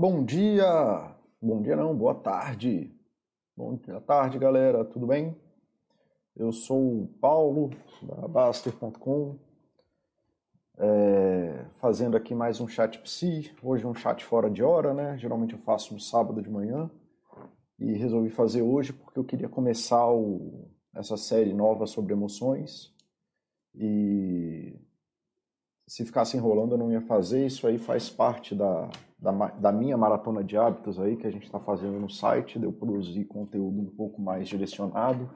Bom dia! Bom dia não, boa tarde. Bom dia, tarde, galera, tudo bem? Eu sou o Paulo, da Baster.com, é, fazendo aqui mais um chat psi, hoje um chat fora de hora, né? Geralmente eu faço no sábado de manhã, e resolvi fazer hoje porque eu queria começar o, essa série nova sobre emoções, e se ficasse enrolando eu não ia fazer, isso aí faz parte da, da, da minha maratona de hábitos aí que a gente está fazendo no site, de eu produzir conteúdo um pouco mais direcionado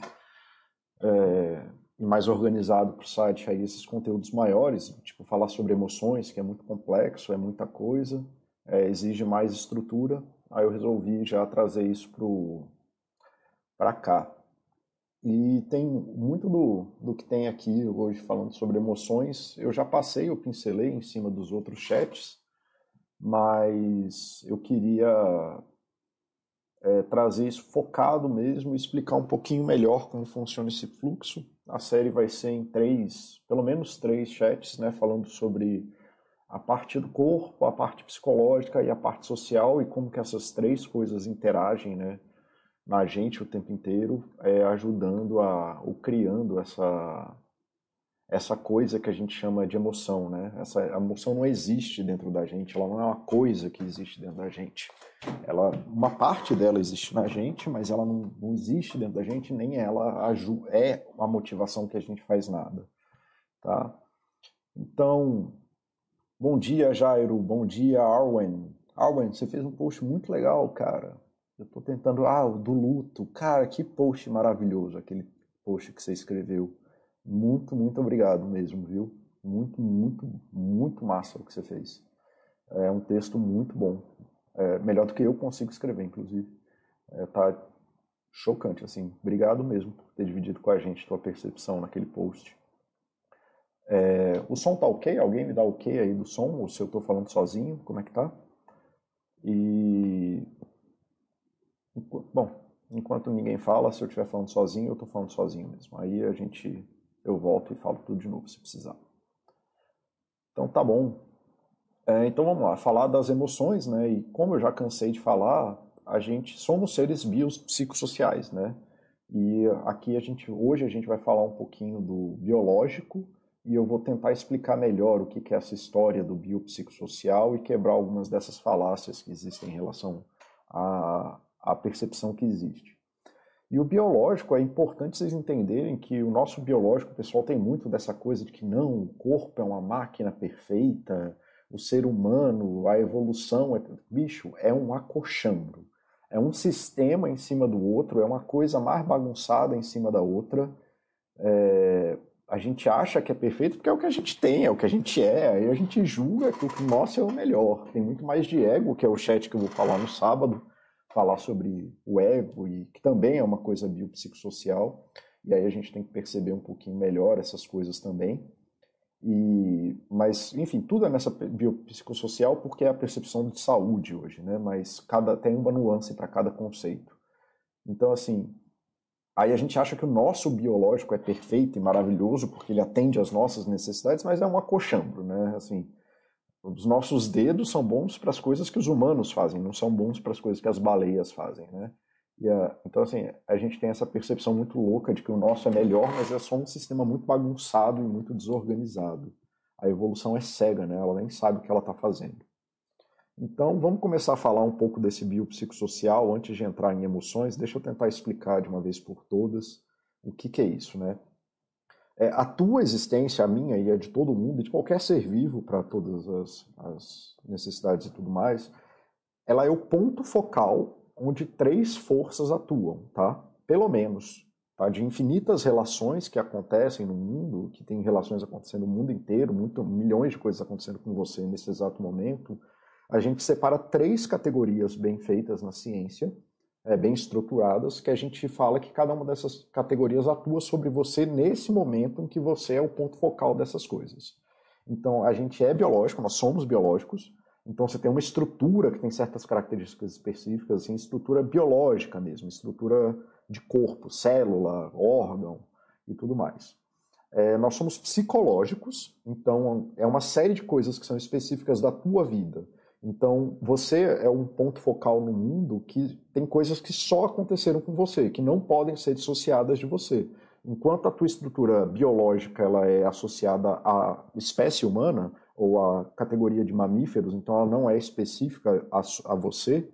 é, e mais organizado para o site, aí esses conteúdos maiores, tipo falar sobre emoções, que é muito complexo, é muita coisa, é, exige mais estrutura, aí eu resolvi já trazer isso para cá. E tem muito do, do que tem aqui hoje falando sobre emoções. Eu já passei, eu pincelei em cima dos outros chats, mas eu queria é, trazer isso focado mesmo explicar um pouquinho melhor como funciona esse fluxo. A série vai ser em três, pelo menos três chats, né, falando sobre a parte do corpo, a parte psicológica e a parte social e como que essas três coisas interagem, né, na gente o tempo inteiro, é, ajudando a, ou criando essa, essa coisa que a gente chama de emoção, né? Essa emoção não existe dentro da gente, ela não é uma coisa que existe dentro da gente. Ela, uma parte dela existe na gente, mas ela não, não existe dentro da gente, nem ela é a motivação que a gente faz nada, tá? Então, bom dia, Jairo, bom dia, Arwen. Arwen, você fez um post muito legal, cara. Eu tô tentando. Ah, o do luto. Cara, que post maravilhoso aquele post que você escreveu. Muito, muito obrigado mesmo, viu? Muito, muito, muito massa o que você fez. É um texto muito bom. É melhor do que eu consigo escrever, inclusive. É, tá chocante, assim. Obrigado mesmo por ter dividido com a gente tua percepção naquele post. É, o som tá ok? Alguém me dá ok aí do som? Ou se eu tô falando sozinho, como é que tá? E Bom, enquanto ninguém fala, se eu estiver falando sozinho, eu estou falando sozinho mesmo. Aí a gente, eu volto e falo tudo de novo se precisar. Então tá bom. É, então vamos lá, falar das emoções, né? E como eu já cansei de falar, a gente somos seres biopsicossociais, né? E aqui a gente, hoje a gente vai falar um pouquinho do biológico e eu vou tentar explicar melhor o que é essa história do biopsicossocial e quebrar algumas dessas falácias que existem em relação a, a percepção que existe. E o biológico, é importante vocês entenderem que o nosso biológico, o pessoal tem muito dessa coisa de que não, o corpo é uma máquina perfeita, o ser humano, a evolução, é, bicho, é um acochambro. É um sistema em cima do outro, é uma coisa mais bagunçada em cima da outra. É, a gente acha que é perfeito porque é o que a gente tem, é o que a gente é, aí a gente julga que o nosso é o melhor. Tem muito mais de ego, que é o chat que eu vou falar no sábado, falar sobre o ego, e que também é uma coisa biopsicossocial, e aí a gente tem que perceber um pouquinho melhor essas coisas também. E, mas, enfim, tudo é nessa biopsicossocial porque é a percepção de saúde hoje, né? Mas cada tem uma nuance para cada conceito. Então, assim, aí a gente acha que o nosso biológico é perfeito e maravilhoso porque ele atende às nossas necessidades, mas é um acochambro, né? Assim, os nossos dedos são bons para as coisas que os humanos fazem, não são bons para as coisas que as baleias fazem, né? Então, assim, a gente tem essa percepção muito louca de que o nosso é melhor, mas é só um sistema muito bagunçado e muito desorganizado. A evolução é cega, né? Ela nem sabe o que ela está fazendo. Então, vamos começar a falar um pouco desse biopsicossocial antes de entrar em emoções. Deixa eu tentar explicar de uma vez por todas o que, que é isso, né? É, a tua existência, a minha e a de todo mundo, de qualquer ser vivo para todas as, as, necessidades e tudo mais, ela é o ponto focal onde três forças atuam, tá? Pelo menos, tá? De infinitas relações que acontecem no mundo, que tem relações acontecendo no mundo inteiro, muito, milhões de coisas acontecendo com você nesse exato momento, a gente separa três categorias bem feitas na ciência, é, bem estruturadas, que a gente fala que cada uma dessas categorias atua sobre você nesse momento em que você é o ponto focal dessas coisas. Então, a gente é biológico, nós somos biológicos, então você tem uma estrutura que tem certas características específicas, assim, estrutura biológica mesmo, estrutura de corpo, célula, órgão e tudo mais. É, nós somos psicológicos, então é uma série de coisas que são específicas da tua vida Então, você é um ponto focal no mundo que tem coisas que só aconteceram com você, que não podem ser dissociadas de você. Enquanto a tua estrutura biológica ela é associada à espécie humana ou à categoria de mamíferos, então ela não é específica a, a você,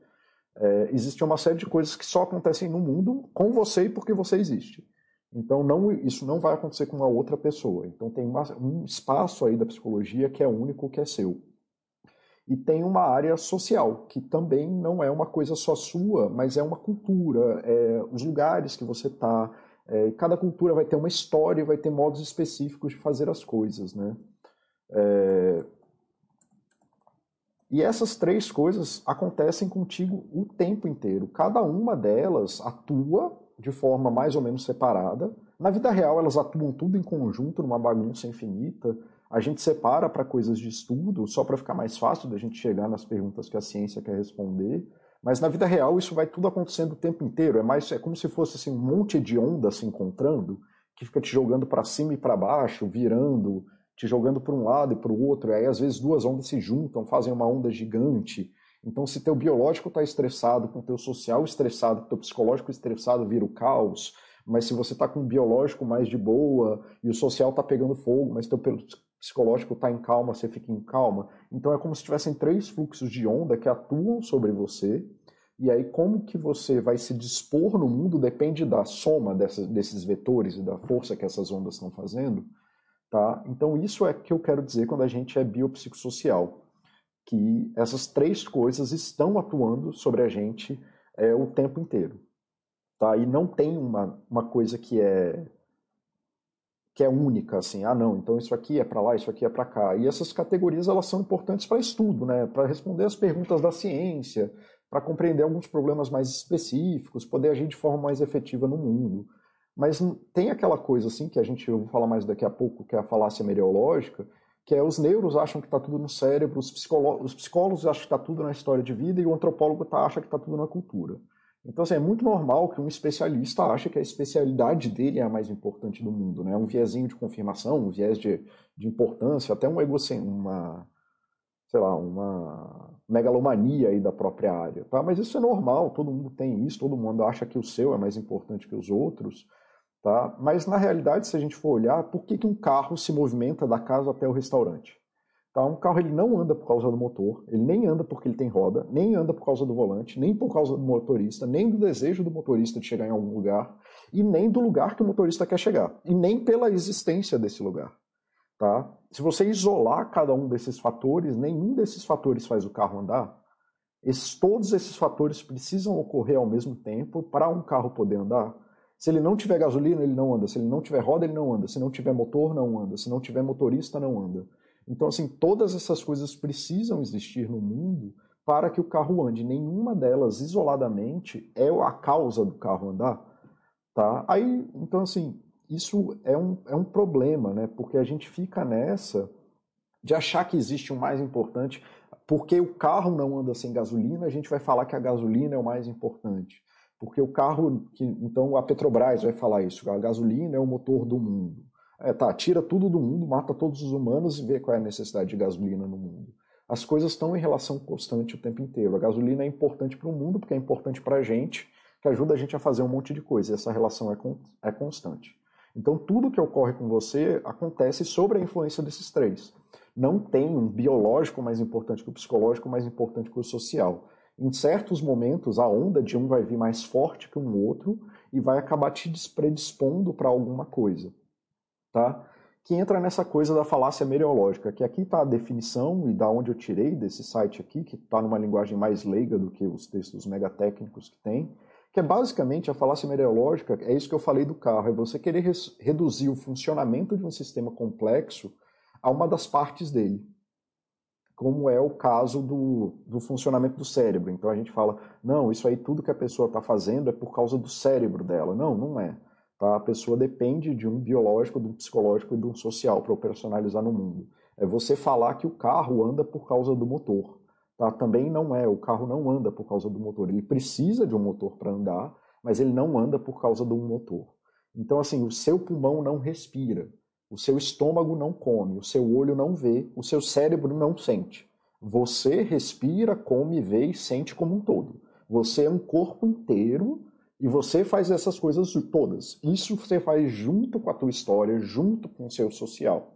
é, existe uma série de coisas que só acontecem no mundo com você e porque você existe. Então não, isso não vai acontecer com uma outra pessoa. Então tem uma, um espaço aí da psicologia que é único, que é seu. E tem uma área social, que também não é uma coisa só sua, mas é uma cultura, é os lugares que você está. É, cada cultura vai ter uma história, vai ter modos específicos de fazer as coisas, né? É, e essas três coisas acontecem contigo o tempo inteiro. Cada uma delas atua de forma mais ou menos separada. Na vida real, elas atuam tudo em conjunto, numa bagunça infinita. A gente separa para coisas de estudo, só para ficar mais fácil da gente chegar nas perguntas que a ciência quer responder. Mas na vida real, isso vai tudo acontecendo o tempo inteiro. É mais é como se fosse assim, um monte de ondas se encontrando, que fica te jogando para cima e para baixo, virando, te jogando para um lado e para o outro, e aí às vezes duas ondas se juntam, fazem uma onda gigante. Então, se teu biológico está estressado, com teu social estressado, com teu psicológico estressado, vira o caos. Mas se você está com o biológico mais de boa e o social está pegando fogo, mas teu psicológico está em calma, você fica em calma. Então é como se tivessem três fluxos de onda que atuam sobre você. E aí como que você vai se dispor no mundo depende da soma dessas, desses vetores e da força que essas ondas estão fazendo. Tá? Então, isso é que eu quero dizer quando a gente é biopsicossocial, que essas três coisas estão atuando sobre a gente é, o tempo inteiro. Tá? E não tem uma, uma coisa que é que é única, assim, ah não, então isso aqui é para lá, isso aqui é para cá. E essas categorias elas são importantes para estudo, né? para responder as perguntas da ciência, para compreender alguns problemas mais específicos, poder agir de forma mais efetiva no mundo. Mas tem aquela coisa assim que a gente eu vou falar mais daqui a pouco, que é a falácia mereológica, que é os neuros acham que está tudo no cérebro, os, os psicólogos acham que está tudo na história de vida e o antropólogo tá, acha que está tudo na cultura. Então, assim, é muito normal que um especialista ache que a especialidade dele é a mais importante do mundo, né? Um viezinho de confirmação, um viés de, de importância, até um egocentrismo, uma, sei lá, uma megalomania aí da própria área, tá? Mas isso é normal, todo mundo tem isso, todo mundo acha que o seu é mais importante que os outros, Tá? Mas na realidade, se a gente for olhar, por que, que um carro se movimenta da casa até o restaurante? Tá? Um carro ele não anda por causa do motor, ele nem anda porque ele tem roda, nem anda por causa do volante, nem por causa do motorista, nem do desejo do motorista de chegar em algum lugar, e nem do lugar que o motorista quer chegar, e nem pela existência desse lugar. Tá? Se você isolar cada um desses fatores, nenhum desses fatores faz o carro andar. Esses, todos esses fatores precisam ocorrer ao mesmo tempo para um carro poder andar. Se ele não tiver gasolina, ele não anda. Se ele não tiver roda, ele não anda. Se não tiver motor, não anda. Se não tiver motorista, não anda. Então, assim, todas essas coisas precisam existir no mundo para que o carro ande. Nenhuma delas, isoladamente, é a causa do carro andar. Tá? Aí, então, assim, isso é um, é um problema, né? Porque a gente fica nessa de achar que existe um mais importante. Porque o carro não anda sem gasolina, a gente vai falar que a gasolina é o mais importante. Porque o carro, que, então a Petrobras vai falar isso, a gasolina é o motor do mundo. É, tá, tira tudo do mundo, mata todos os humanos e vê qual é a necessidade de gasolina no mundo. As coisas estão em relação constante o tempo inteiro. A gasolina é importante para o mundo porque é importante para a gente, que ajuda a gente a fazer um monte de coisa. E essa relação é, con é constante. Então, tudo que ocorre com você acontece sobre a influência desses três. Não tem um biológico mais importante que o psicológico, mais importante que o social em certos momentos, a onda de um vai vir mais forte que um outro e vai acabar te predispondo para alguma coisa, tá? Que entra nessa coisa da falácia mereológica, que aqui está a definição e da onde eu tirei desse site aqui, que está numa linguagem mais leiga do que os textos megatécnicos que tem, que é basicamente a falácia mereológica, é isso que eu falei do carro, é você querer reduzir o funcionamento de um sistema complexo a uma das partes dele como é o caso do, do funcionamento do cérebro. Então a gente fala, não, isso aí tudo que a pessoa está fazendo é por causa do cérebro dela. Não, não é. Tá? A pessoa depende de um biológico, de um psicológico e de um social para operacionalizar no mundo. É você falar que o carro anda por causa do motor. Tá? Também não é, o carro não anda por causa do motor. Ele precisa de um motor para andar, mas ele não anda por causa um motor. Então, assim, o seu pulmão não respira. O seu estômago não come, o seu olho não vê, o seu cérebro não sente. Você respira, come, vê e sente como um todo. Você é um corpo inteiro e você faz essas coisas todas. Isso você faz junto com a tua história, junto com o seu social.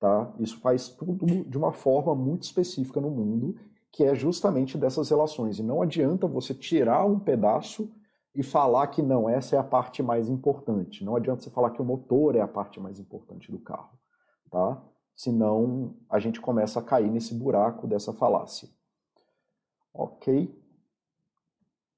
Tá? Isso faz tudo de uma forma muito específica no mundo, que é justamente dessas relações. E não adianta você tirar um pedaço e falar que não, essa é a parte mais importante. Não adianta você falar que o motor é a parte mais importante do carro. Tá? Senão a gente começa a cair nesse buraco dessa falácia. Ok?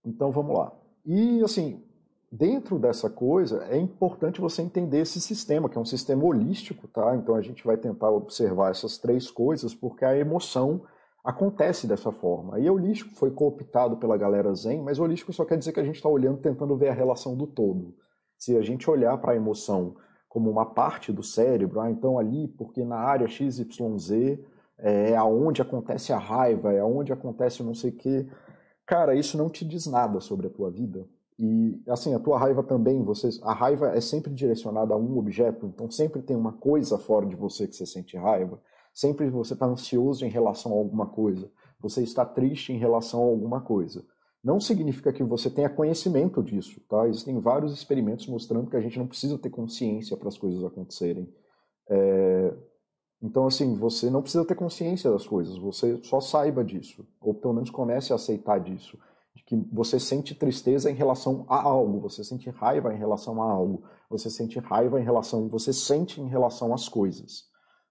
Então vamos lá. E assim, dentro dessa coisa, é importante você entender esse sistema, que é um sistema holístico, tá? Então a gente vai tentar observar essas três coisas, porque a emoção acontece dessa forma. E holístico foi cooptado pela galera Zen, mas holístico só quer dizer que a gente está olhando, tentando ver a relação do todo. Se a gente olhar para a emoção como uma parte do cérebro, ah, então ali, porque na área XYZ é, é aonde acontece a raiva, é aonde acontece não sei o quê. Cara, isso não te diz nada sobre a tua vida. E assim, a tua raiva também, você, a raiva é sempre direcionada a um objeto, então sempre tem uma coisa fora de você que você sente raiva. Sempre você está ansioso em relação a alguma coisa. Você está triste em relação a alguma coisa não significa que você tenha conhecimento disso, tá? Existem vários experimentos mostrando que a gente não precisa ter consciência para as coisas acontecerem. É... Então, assim, você não precisa ter consciência das coisas, você só saiba disso, ou pelo menos comece a aceitar disso, de que você sente tristeza em relação a algo, você sente raiva em relação a algo, você sente raiva em relação, você sente em relação às coisas,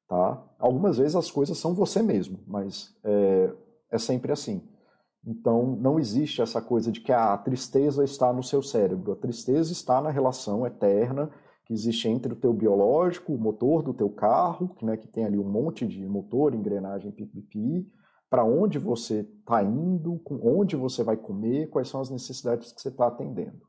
tá? Algumas vezes as coisas são você mesmo, mas é, é sempre assim. Então, não existe essa coisa de que a tristeza está no seu cérebro. A tristeza está na relação eterna que existe entre o teu biológico, o motor do teu carro, que, né, que tem ali um monte de motor, engrenagem, pipipi, para onde você está indo, onde você vai comer, quais são as necessidades que você está atendendo.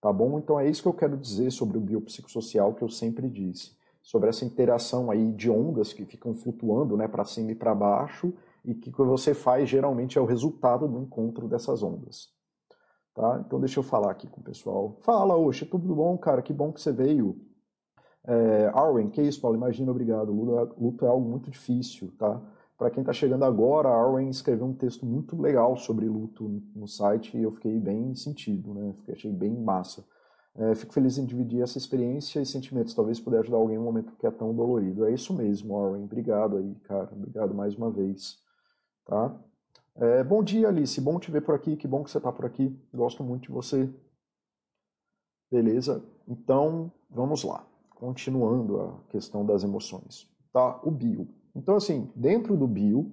Tá bom? Então é isso que eu quero dizer sobre o biopsicossocial que eu sempre disse. Sobre essa interação aí de ondas que ficam flutuando né, para cima e para baixo e que você faz geralmente é o resultado do encontro dessas ondas. Tá? Então deixa eu falar aqui com o pessoal. Fala, Oxe, tudo bom, cara? Que bom que você veio. É, Arwen, que isso, Paulo? Imagina, obrigado. Luto é, luto é algo muito difícil, tá? Para quem está chegando agora, a Arwen escreveu um texto muito legal sobre luto no site e eu fiquei bem sentido, né? Fiquei, achei bem massa. É, fico feliz em dividir essa experiência e sentimentos. Talvez puder ajudar alguém em um momento que é tão dolorido. É isso mesmo, Arwen. Obrigado aí, cara. Obrigado mais uma vez. Tá? É, bom dia, Alice. Bom te ver por aqui. Que bom que você está por aqui. Gosto muito de você. Beleza? Então, vamos lá. Continuando a questão das emoções. Tá? O bio. Então, assim, dentro do bio,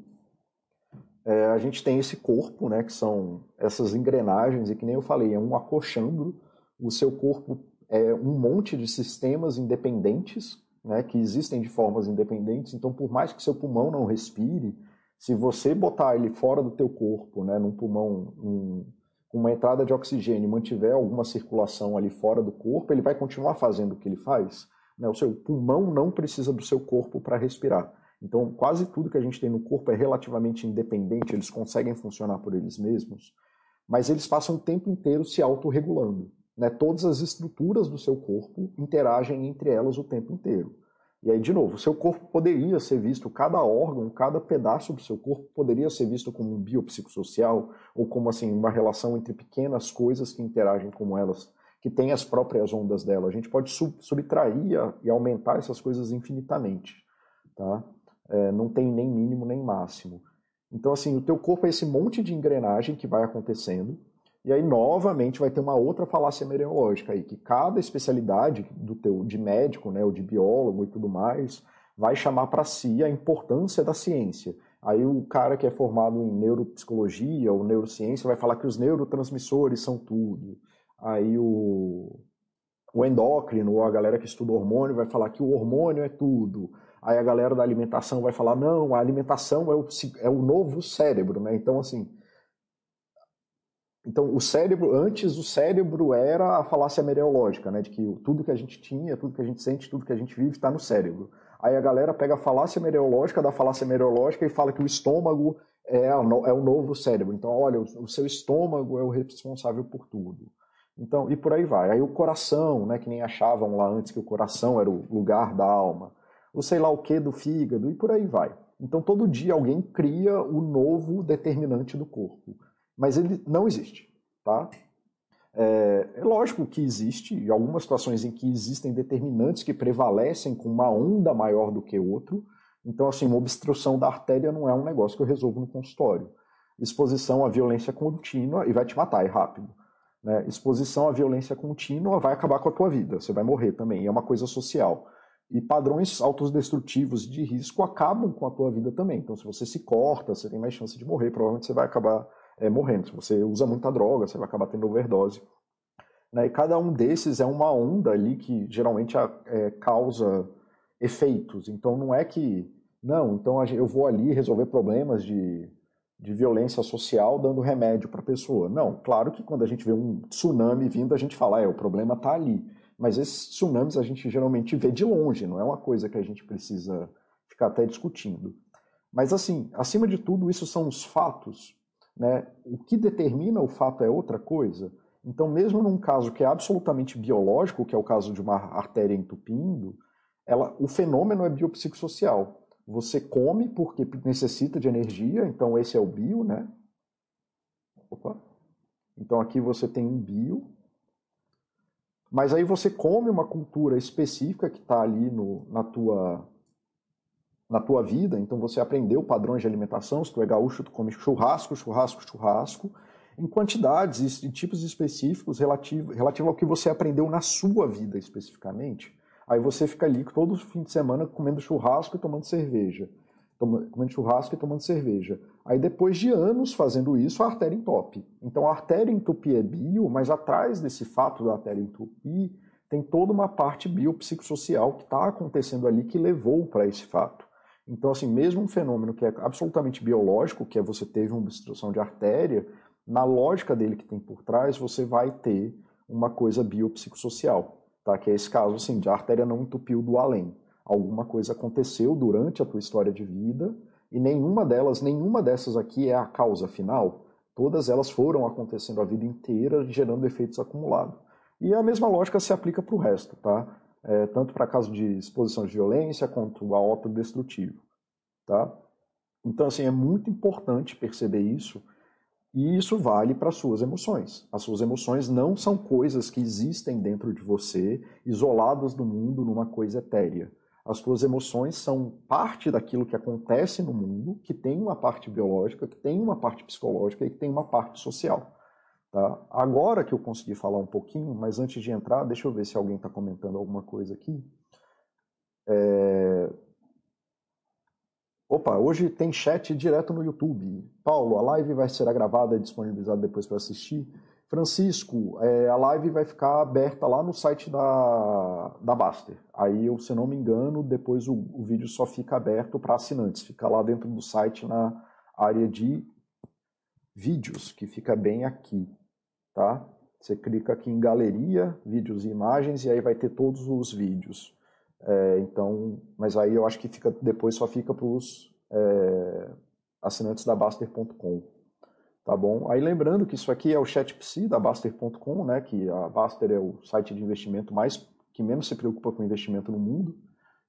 é, a gente tem esse corpo, né, que são essas engrenagens, e que nem eu falei, é um acochambro. O seu corpo é um monte de sistemas independentes, né, que existem de formas independentes. Então, por mais que seu pulmão não respire, se você botar ele fora do teu corpo, né, num pulmão, um, uma entrada de oxigênio mantiver alguma circulação ali fora do corpo, ele vai continuar fazendo o que ele faz. Né? O seu pulmão não precisa do seu corpo para respirar. Então, quase tudo que a gente tem no corpo é relativamente independente, eles conseguem funcionar por eles mesmos, mas eles passam o tempo inteiro se autorregulando. Né? Todas as estruturas do seu corpo interagem entre elas o tempo inteiro. E aí, de novo, o seu corpo poderia ser visto, cada órgão, cada pedaço do seu corpo poderia ser visto como um biopsicossocial, ou como assim, uma relação entre pequenas coisas que interagem com elas, que têm as próprias ondas dela. A gente pode sub subtrair e aumentar essas coisas infinitamente. Tá? É, não tem nem mínimo nem máximo. Então, assim, o teu corpo é esse monte de engrenagem que vai acontecendo, e aí, novamente, vai ter uma outra falácia meteorológica aí, que cada especialidade do teu, de médico, né, ou de biólogo e tudo mais, vai chamar para si a importância da ciência. Aí o cara que é formado em neuropsicologia ou neurociência vai falar que os neurotransmissores são tudo. Aí o, o endócrino, ou a galera que estuda hormônio, vai falar que o hormônio é tudo. Aí a galera da alimentação vai falar, não, a alimentação é o, é o novo cérebro, né? Então, assim, então, o cérebro, antes o cérebro era a falácia mereológica, né? De que tudo que a gente tinha, tudo que a gente sente, tudo que a gente vive está no cérebro. Aí a galera pega a falácia mereológica da falácia mereológica e fala que o estômago é, é o novo cérebro. Então, olha, o seu estômago é o responsável por tudo. Então, e por aí vai. Aí o coração, né? Que nem achavam lá antes que o coração era o lugar da alma. O sei lá o que do fígado, e por aí vai. Então todo dia alguém cria o novo determinante do corpo, mas ele não existe, tá? É, é, lógico que existe algumas situações em que existem determinantes que prevalecem com uma onda maior do que outro. Então, assim, uma obstrução da artéria não é um negócio que eu resolvo no consultório. Exposição à violência contínua e vai te matar, é rápido. Né? Exposição à violência contínua vai acabar com a tua vida, você vai morrer também, é uma coisa social. E padrões autodestrutivos de risco acabam com a tua vida também. Então, se você se corta, você tem mais chance de morrer, provavelmente você vai acabar é, morrendo. Se você usa muita droga, você vai acabar tendo overdose. Né? E cada um desses é uma onda ali que geralmente é, causa efeitos. Então, não é que, não, então eu vou ali resolver problemas de, de violência social dando remédio para a pessoa. Não, claro que quando a gente vê um tsunami vindo, a gente fala, é, o problema está ali. Mas esses tsunamis a gente geralmente vê de longe, não é uma coisa que a gente precisa ficar até discutindo. Mas assim, acima de tudo, isso são os fatos. Né? O que determina o fato é outra coisa. Então, mesmo num caso que é absolutamente biológico, que é o caso de uma artéria entupindo, ela, o fenômeno é biopsicossocial. Você come porque necessita de energia, então esse é o bio, né? Opa. Então aqui você tem um bio, mas aí você come uma cultura específica que está ali no, na, tua, na tua vida, então você aprendeu padrões de alimentação, se tu é gaúcho, tu come churrasco, churrasco, churrasco, em quantidades e tipos específicos relativo, relativo ao que você aprendeu na sua vida especificamente. Aí você fica ali todo fim de semana comendo churrasco e tomando cerveja. Comendo churrasco e tomando cerveja. Aí depois de anos fazendo isso, a artéria entope. Então a artéria entupir é bio, mas atrás desse fato da artéria entupir, tem toda uma parte biopsicossocial que está acontecendo ali que levou para esse fato. Então, assim, mesmo um fenômeno que é absolutamente biológico, que é você teve uma obstrução de artéria, na lógica dele que tem por trás, você vai ter uma coisa biopsicossocial, tá? Que é esse caso, assim, de a artéria não entupiu do além. Alguma coisa aconteceu durante a tua história de vida e nenhuma delas, nenhuma dessas aqui é a causa final. Todas elas foram acontecendo a vida inteira, gerando efeitos acumulados. E a mesma lógica se aplica para o resto, tá? É, tanto para caso de exposição de violência quanto autodestrutivo, tá? Então, assim, é muito importante perceber isso e isso vale para suas emoções. As suas emoções não são coisas que existem dentro de você, isoladas do mundo numa coisa etérea. As suas emoções são parte daquilo que acontece no mundo, que tem uma parte biológica, que tem uma parte psicológica e que tem uma parte social. Tá? Agora que eu consegui falar um pouquinho, mas antes de entrar, deixa eu ver se alguém está comentando alguma coisa aqui. É... Opa, hoje tem chat direto no YouTube. Paulo, a live vai ser gravada e disponibilizada depois para assistir. Francisco, é, a live vai ficar aberta lá no site da, da Baster. Aí, eu, se não me engano, depois o, o vídeo só fica aberto para assinantes. Fica lá dentro do site na área de vídeos, que fica bem aqui, tá? Você clica aqui em galeria, vídeos e imagens, e aí vai ter todos os vídeos. É, então, mas aí eu acho que fica depois só fica para os é, assinantes da Baster.com. Tá bom? Aí lembrando que isso aqui é o ChatPsi da Baster.com, né? Que a Baster é o site de investimento mais que menos se preocupa com investimento no mundo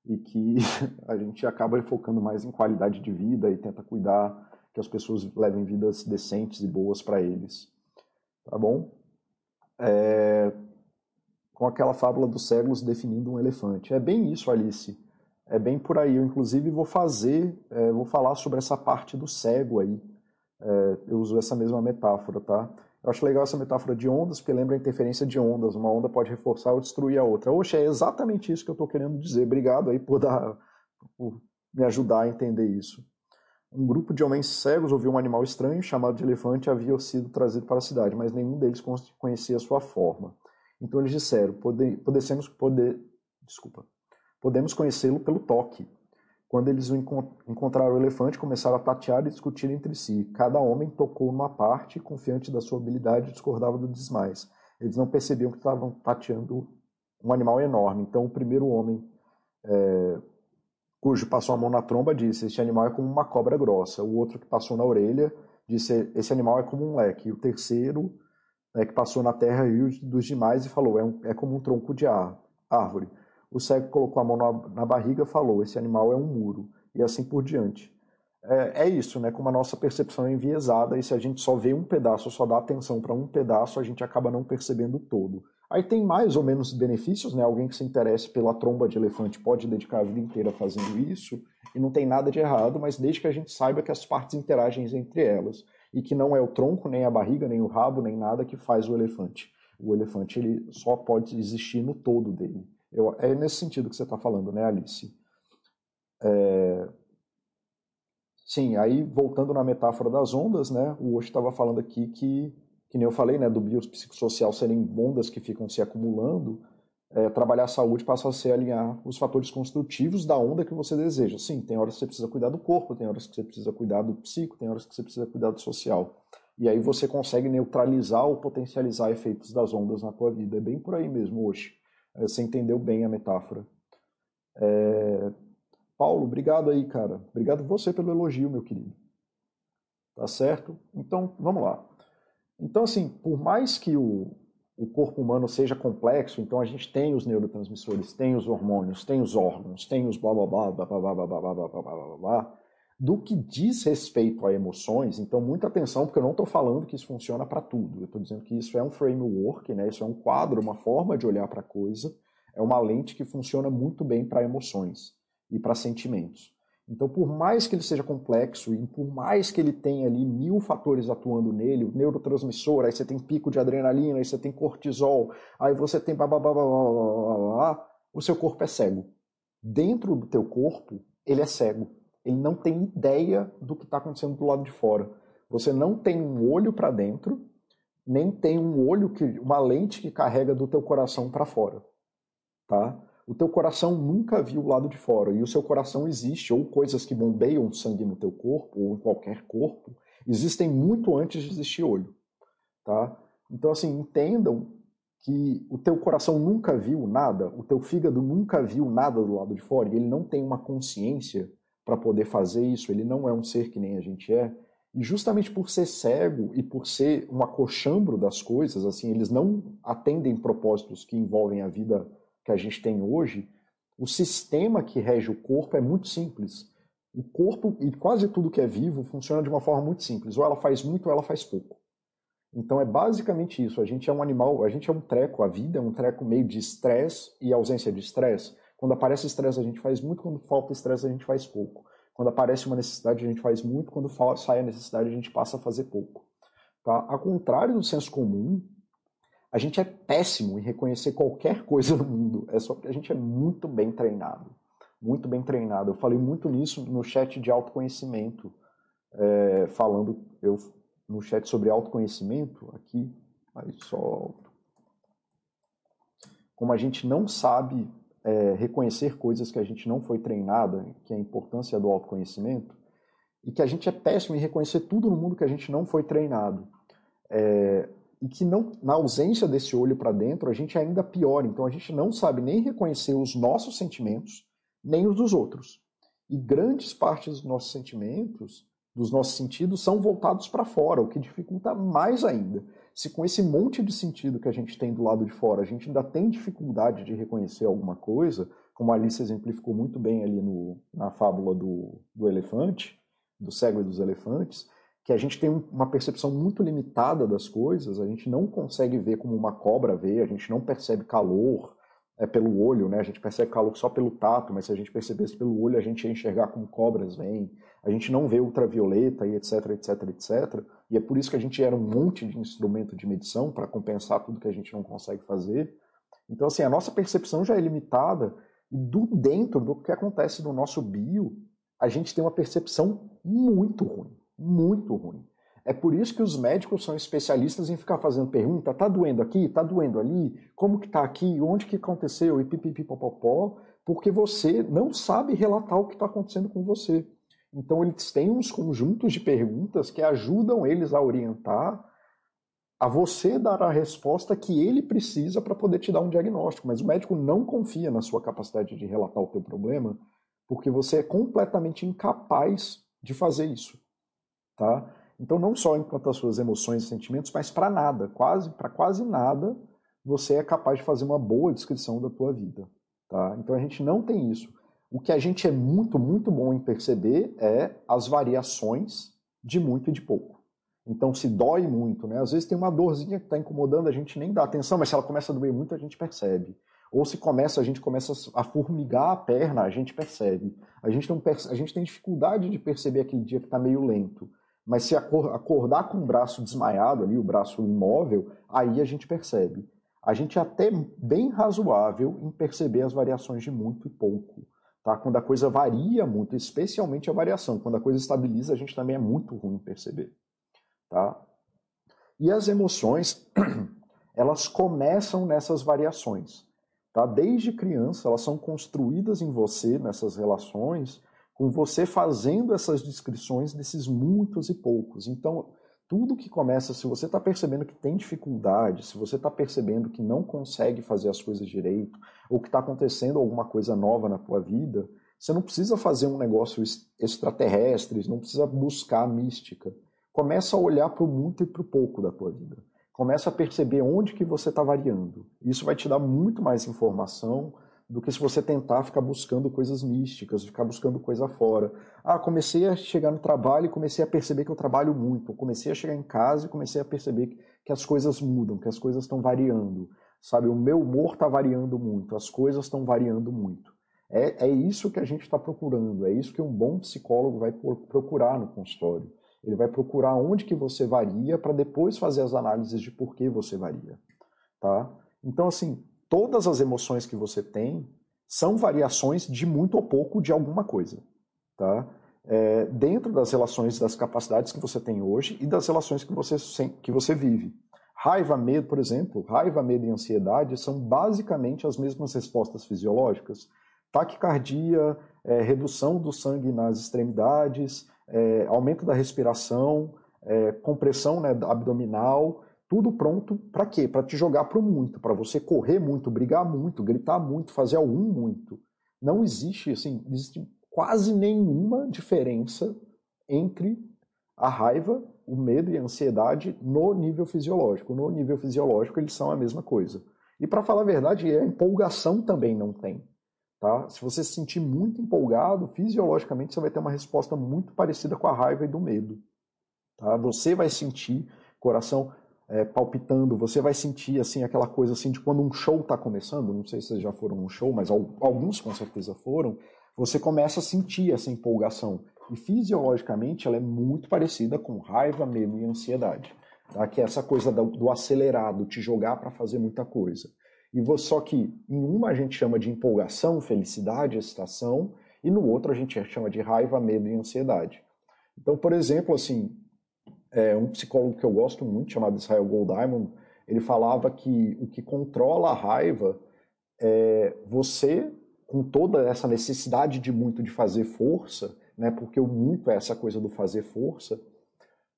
e que a gente acaba focando mais em qualidade de vida e tenta cuidar que as pessoas levem vidas decentes e boas para eles. Tá bom? É... Com aquela fábula dos cegos definindo um elefante. É bem isso, Alice. É bem por aí. Eu, inclusive, vou fazer, é, vou falar sobre essa parte do cego aí é, eu uso essa mesma metáfora, tá? Eu acho legal essa metáfora de ondas, porque lembra a interferência de ondas. Uma onda pode reforçar ou destruir a outra. Oxe, é exatamente isso que eu estou querendo dizer. Obrigado aí por, dar, por me ajudar a entender isso. Um grupo de homens cegos ouviu um animal estranho chamado de elefante havia sido trazido para a cidade, mas nenhum deles conhecia a sua forma. Então eles disseram: Pode, podemos, poder, desculpa, podemos conhecê-lo pelo toque. Quando eles encontraram o elefante, começaram a tatear e discutir entre si. Cada homem tocou numa parte, confiante da sua habilidade, discordava dos demais. Eles não percebiam que estavam tateando um animal enorme. Então, o primeiro homem, é, cujo passou a mão na tromba, disse: Este animal é como uma cobra grossa. O outro que passou na orelha disse: Esse animal é como um leque. E o terceiro, né, que passou na terra, riu dos demais e falou: É, um, é como um tronco de árvore. O cego colocou a mão na, na barriga e falou: Esse animal é um muro, e assim por diante. É, é, isso, né? Como a nossa percepção é enviesada, e se a gente só vê um pedaço, só dá atenção para um pedaço, a gente acaba não percebendo o todo. Aí tem mais ou menos benefícios, né? Alguém que se interesse pela tromba de elefante pode dedicar a vida inteira fazendo isso, e não tem nada de errado, mas desde que a gente saiba que as partes interagem entre elas, e que não é o tronco, nem a barriga, nem o rabo, nem nada que faz o elefante. O elefante ele só pode existir no todo dele. Eu, é nesse sentido que você está falando, né, Alice? É... Sim, aí voltando na metáfora das ondas, né? O Osho estava falando aqui que, que nem eu falei, né, do biopsicossocial serem ondas que ficam se acumulando. É, trabalhar a saúde passa a ser alinhar os fatores construtivos da onda que você deseja. Sim, tem horas que você precisa cuidar do corpo, tem horas que você precisa cuidar do psico, tem horas que você precisa cuidar do social. E aí você consegue neutralizar ou potencializar efeitos das ondas na tua vida. É bem por aí mesmo hoje. É, você entendeu bem a metáfora. É... Paulo, obrigado aí, cara. Obrigado você pelo elogio, meu querido. Tá certo? Então, vamos lá. Então, assim, por mais que o, o corpo humano seja complexo, então a gente tem os neurotransmissores, tem os hormônios, tem os órgãos, tem os blá blá blá blá blá blá blá blá blá blá blá blá do que diz respeito a emoções, então muita atenção, porque eu não estou falando que isso funciona para tudo. Eu estou dizendo que isso é um framework, né? isso é um quadro, uma forma de olhar para a coisa, é uma lente que funciona muito bem para emoções e para sentimentos. Então, por mais que ele seja complexo e por mais que ele tenha ali mil fatores atuando nele, o neurotransmissor, aí você tem pico de adrenalina, aí você tem cortisol, aí você tem blá, o seu corpo é cego. Dentro do teu corpo, ele é cego ele não tem ideia do que está acontecendo do lado de fora. Você não tem um olho para dentro, nem tem um olho que uma lente que carrega do teu coração para fora, tá? O teu coração nunca viu o lado de fora e o seu coração existe ou coisas que bombeiam sangue no teu corpo ou em qualquer corpo existem muito antes de existir olho, tá? Então assim entendam que o teu coração nunca viu nada, o teu fígado nunca viu nada do lado de fora e ele não tem uma consciência para poder fazer isso, ele não é um ser que nem a gente é. E justamente por ser cego e por ser um acochambro das coisas, assim, eles não atendem propósitos que envolvem a vida que a gente tem hoje, o sistema que rege o corpo é muito simples. O corpo e quase tudo que é vivo funciona de uma forma muito simples. Ou ela faz muito ou ela faz pouco. Então é basicamente isso. A gente é um animal, a gente é um treco, a vida é um treco meio de estresse e ausência de estresse. Quando aparece estresse, a gente faz muito, quando falta estresse, a gente faz pouco. Quando aparece uma necessidade, a gente faz muito, quando sai a necessidade, a gente passa a fazer pouco. Tá? Ao contrário do senso comum, a gente é péssimo em reconhecer qualquer coisa no mundo. É só porque a gente é muito bem treinado. Muito bem treinado. Eu falei muito nisso no chat de autoconhecimento, é, falando eu no chat sobre autoconhecimento, aqui, aí só. Como a gente não sabe é, reconhecer coisas que a gente não foi treinada, que é a importância do autoconhecimento, e que a gente é péssimo em reconhecer tudo no mundo que a gente não foi treinado. É, e que não, na ausência desse olho para dentro, a gente é ainda pior. Então a gente não sabe nem reconhecer os nossos sentimentos, nem os dos outros. E grandes partes dos nossos sentimentos, dos nossos sentidos, são voltados para fora, o que dificulta mais ainda se com esse monte de sentido que a gente tem do lado de fora, a gente ainda tem dificuldade de reconhecer alguma coisa, como a Alice exemplificou muito bem ali no, na fábula do, do elefante, do cego e dos elefantes, que a gente tem uma percepção muito limitada das coisas, a gente não consegue ver como uma cobra vê, a gente não percebe calor, é pelo olho, né? A gente percebe calor só pelo tato, mas se a gente percebesse pelo olho, a gente ia enxergar como cobras vêm. A gente não vê ultravioleta e etc, etc, etc. E é por isso que a gente gera um monte de instrumento de medição para compensar tudo que a gente não consegue fazer. Então, assim, a nossa percepção já é limitada e do dentro do que acontece no nosso bio, a gente tem uma percepção muito ruim, muito ruim. É por isso que os médicos são especialistas em ficar fazendo pergunta, tá doendo aqui, tá doendo ali, como que tá aqui, onde que aconteceu, e pipipipopopó, porque você não sabe relatar o que está acontecendo com você. Então eles têm uns conjuntos de perguntas que ajudam eles a orientar a você dar a resposta que ele precisa para poder te dar um diagnóstico, mas o médico não confia na sua capacidade de relatar o teu problema, porque você é completamente incapaz de fazer isso, tá? Então, não só enquanto as suas emoções e sentimentos, mas para nada, quase, para quase nada, você é capaz de fazer uma boa descrição da tua vida. Tá? Então, a gente não tem isso. O que a gente é muito, muito bom em perceber é as variações de muito e de pouco. Então, se dói muito, né? Às vezes tem uma dorzinha que está incomodando, a gente nem dá atenção, mas se ela começa a doer muito, a gente percebe. Ou se começa, a gente começa a formigar a perna, a gente percebe. A gente, não perce... a gente tem dificuldade de perceber aquele dia que está meio lento. Mas se acordar com o braço desmaiado ali, o braço imóvel, aí a gente percebe. A gente é até bem razoável em perceber as variações de muito e pouco. Tá? Quando a coisa varia muito, especialmente a variação. Quando a coisa estabiliza, a gente também é muito ruim em perceber. Tá? E as emoções, elas começam nessas variações. Tá? Desde criança, elas são construídas em você, nessas relações, com você fazendo essas descrições desses muitos e poucos. Então, tudo que começa, se você está percebendo que tem dificuldade, se você está percebendo que não consegue fazer as coisas direito, ou que está acontecendo alguma coisa nova na tua vida, você não precisa fazer um negócio extraterrestre, não precisa buscar a mística. Começa a olhar para o muito e para o pouco da tua vida. Começa a perceber onde que você está variando. Isso vai te dar muito mais informação do que se você tentar ficar buscando coisas místicas, ficar buscando coisa fora. Ah, comecei a chegar no trabalho e comecei a perceber que eu trabalho muito. Comecei a chegar em casa e comecei a perceber que as coisas mudam, que as coisas estão variando. Sabe, o meu humor está variando muito, as coisas estão variando muito. É, é isso que a gente está procurando, é isso que um bom psicólogo vai procurar no consultório. Ele vai procurar onde que você varia para depois fazer as análises de por que você varia. Tá? Então, assim, todas as emoções que você tem são variações de muito ou pouco de alguma coisa. Tá? É, dentro das relações das capacidades que você tem hoje e das relações que você, que você vive. Raiva, medo, por exemplo, raiva, medo e ansiedade são basicamente as mesmas respostas fisiológicas. Taquicardia, é, redução do sangue nas extremidades, é, aumento da respiração, é, compressão né, abdominal, tudo pronto para quê? Para te jogar para muito, para você correr muito, brigar muito, gritar muito, fazer algum muito. Não existe, assim, existe quase nenhuma diferença entre a raiva, o medo e a ansiedade no nível fisiológico. No nível fisiológico, eles são a mesma coisa. E para falar a verdade, a empolgação também não tem. Tá? Se você se sentir muito empolgado, fisiologicamente você vai ter uma resposta muito parecida com a raiva e do medo. Tá? Você vai sentir coração é, palpitando, você vai sentir assim aquela coisa assim de quando um show está começando, não sei se vocês já foram num show, mas alguns com certeza foram, você começa a sentir essa empolgação. E fisiologicamente ela é muito parecida com raiva, medo e ansiedade. Tá? Que é essa coisa do, do acelerado, te jogar para fazer muita coisa. E você, só que em uma a gente chama de empolgação, felicidade, excitação, e no outro a gente chama de raiva, medo e ansiedade. Então, por exemplo, assim, é, um psicólogo que eu gosto muito, chamado Israel Golddiamond, ele falava que o que controla a raiva é você, com toda essa necessidade de muito de fazer força, né, porque o muito é essa coisa do fazer força,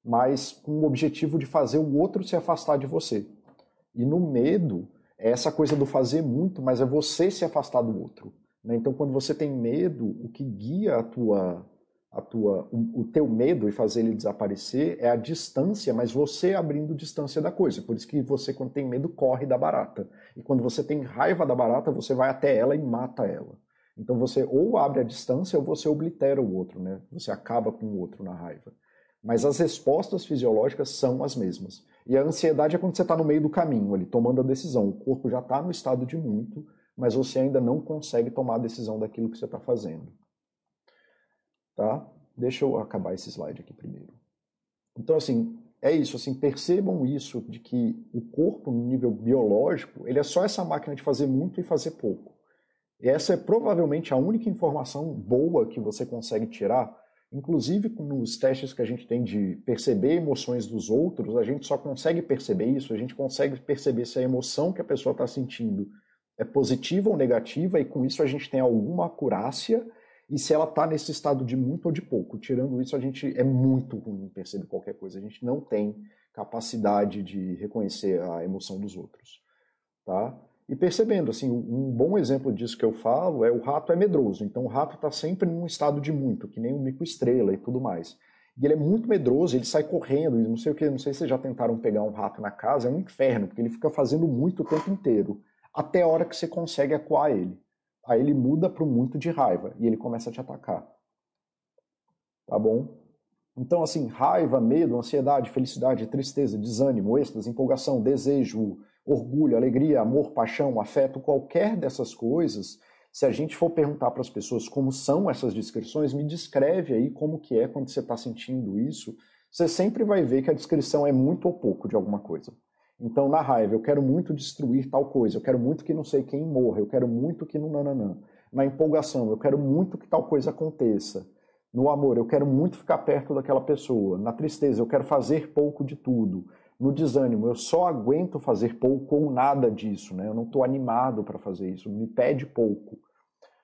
mas com o objetivo de fazer o outro se afastar de você. E no medo, é essa coisa do fazer muito, mas é você se afastar do outro. Né? Então, quando você tem medo, o que guia a tua a tua, o, teu medo e fazer ele desaparecer é a distância, mas você abrindo distância da coisa. Por isso que você, quando tem medo, corre da barata. E quando você tem raiva da barata, você vai até ela e mata ela. Então você ou abre a distância ou você oblitera o outro, né? Você acaba com o outro na raiva. Mas as respostas fisiológicas são as mesmas. E a ansiedade é quando você está no meio do caminho, ali, tomando a decisão. O corpo já está no estado de muito, mas você ainda não consegue tomar a decisão daquilo que você está fazendo. Tá? Deixa eu acabar esse slide aqui primeiro. Então, assim, é isso, assim, percebam isso de que o corpo, no nível biológico, ele é só essa máquina de fazer muito e fazer pouco. E essa é provavelmente a única informação boa que você consegue tirar, inclusive nos testes que a gente tem de perceber emoções dos outros, a gente só consegue perceber isso, a gente consegue perceber se a emoção que a pessoa está sentindo é positiva ou negativa, e com isso a gente tem alguma acurácia e se ela está nesse estado de muito ou de pouco. Tirando isso, a gente é muito ruim em perceber qualquer coisa. A gente não tem capacidade de reconhecer a emoção dos outros. Tá? E percebendo, assim, um bom exemplo disso que eu falo é o rato é medroso. Então o rato está sempre num estado de muito, que nem um mico-estrela e tudo mais. E ele é muito medroso, ele sai correndo, não sei o que, não sei se vocês já tentaram pegar um rato na casa, é um inferno, porque ele fica fazendo muito o tempo inteiro, até a hora que você consegue acuar ele. Aí ele muda para o muito de raiva e ele começa a te atacar. Tá bom? Então, assim, raiva, medo, ansiedade, felicidade, tristeza, desânimo, êxtase, empolgação, desejo, orgulho, alegria, amor, paixão, afeto, qualquer dessas coisas, se a gente for perguntar para as pessoas como são essas descrições, me descreve aí como que é quando você está sentindo isso, você sempre vai ver que a descrição é muito ou pouco de alguma coisa. Então, na raiva, eu quero muito destruir tal coisa, eu quero muito que não sei quem morra, eu quero muito que não nananã. Na empolgação, eu quero muito que tal coisa aconteça. No amor, eu quero muito ficar perto daquela pessoa. Na tristeza, eu quero fazer pouco de tudo. No desânimo, eu só aguento fazer pouco ou nada disso, né? Eu não estou animado para fazer isso, me pede pouco.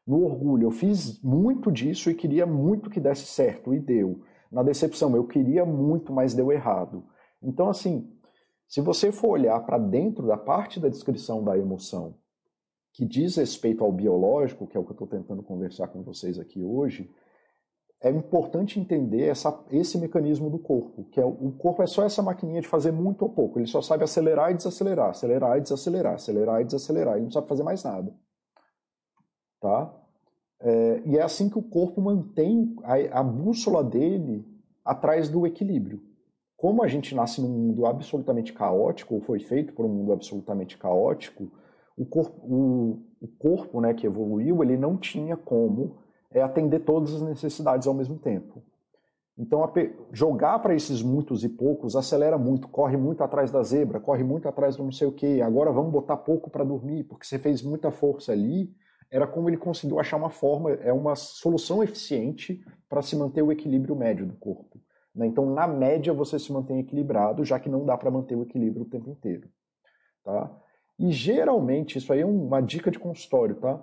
No orgulho, eu fiz muito disso e queria muito que desse certo, e deu. Na decepção, eu queria muito, mas deu errado. Então, assim, se você for olhar para dentro da parte da descrição da emoção que diz respeito ao biológico, que é o que eu estou tentando conversar com vocês aqui hoje, é importante entender essa, esse mecanismo do corpo, que é o corpo é só essa maquininha de fazer muito ou pouco. Ele só sabe acelerar e desacelerar, acelerar e desacelerar, acelerar e desacelerar. Ele não sabe fazer mais nada, tá? É, e é assim que o corpo mantém a, a bússola dele atrás do equilíbrio. Como a gente nasce num mundo absolutamente caótico, ou foi feito por um mundo absolutamente caótico, o corpo, o, o corpo né, que evoluiu, ele não tinha como é atender todas as necessidades ao mesmo tempo. Então, jogar para esses muitos e poucos acelera muito, corre muito atrás da zebra, corre muito atrás do não sei o que. Agora vamos botar pouco para dormir, porque você fez muita força ali. Era como ele conseguiu achar uma forma, é uma solução eficiente para se manter o equilíbrio médio do corpo. Né? Então, na média, você se mantém equilibrado, já que não dá para manter o equilíbrio o tempo inteiro. Tá? E geralmente, isso aí é uma dica de consultório, tá?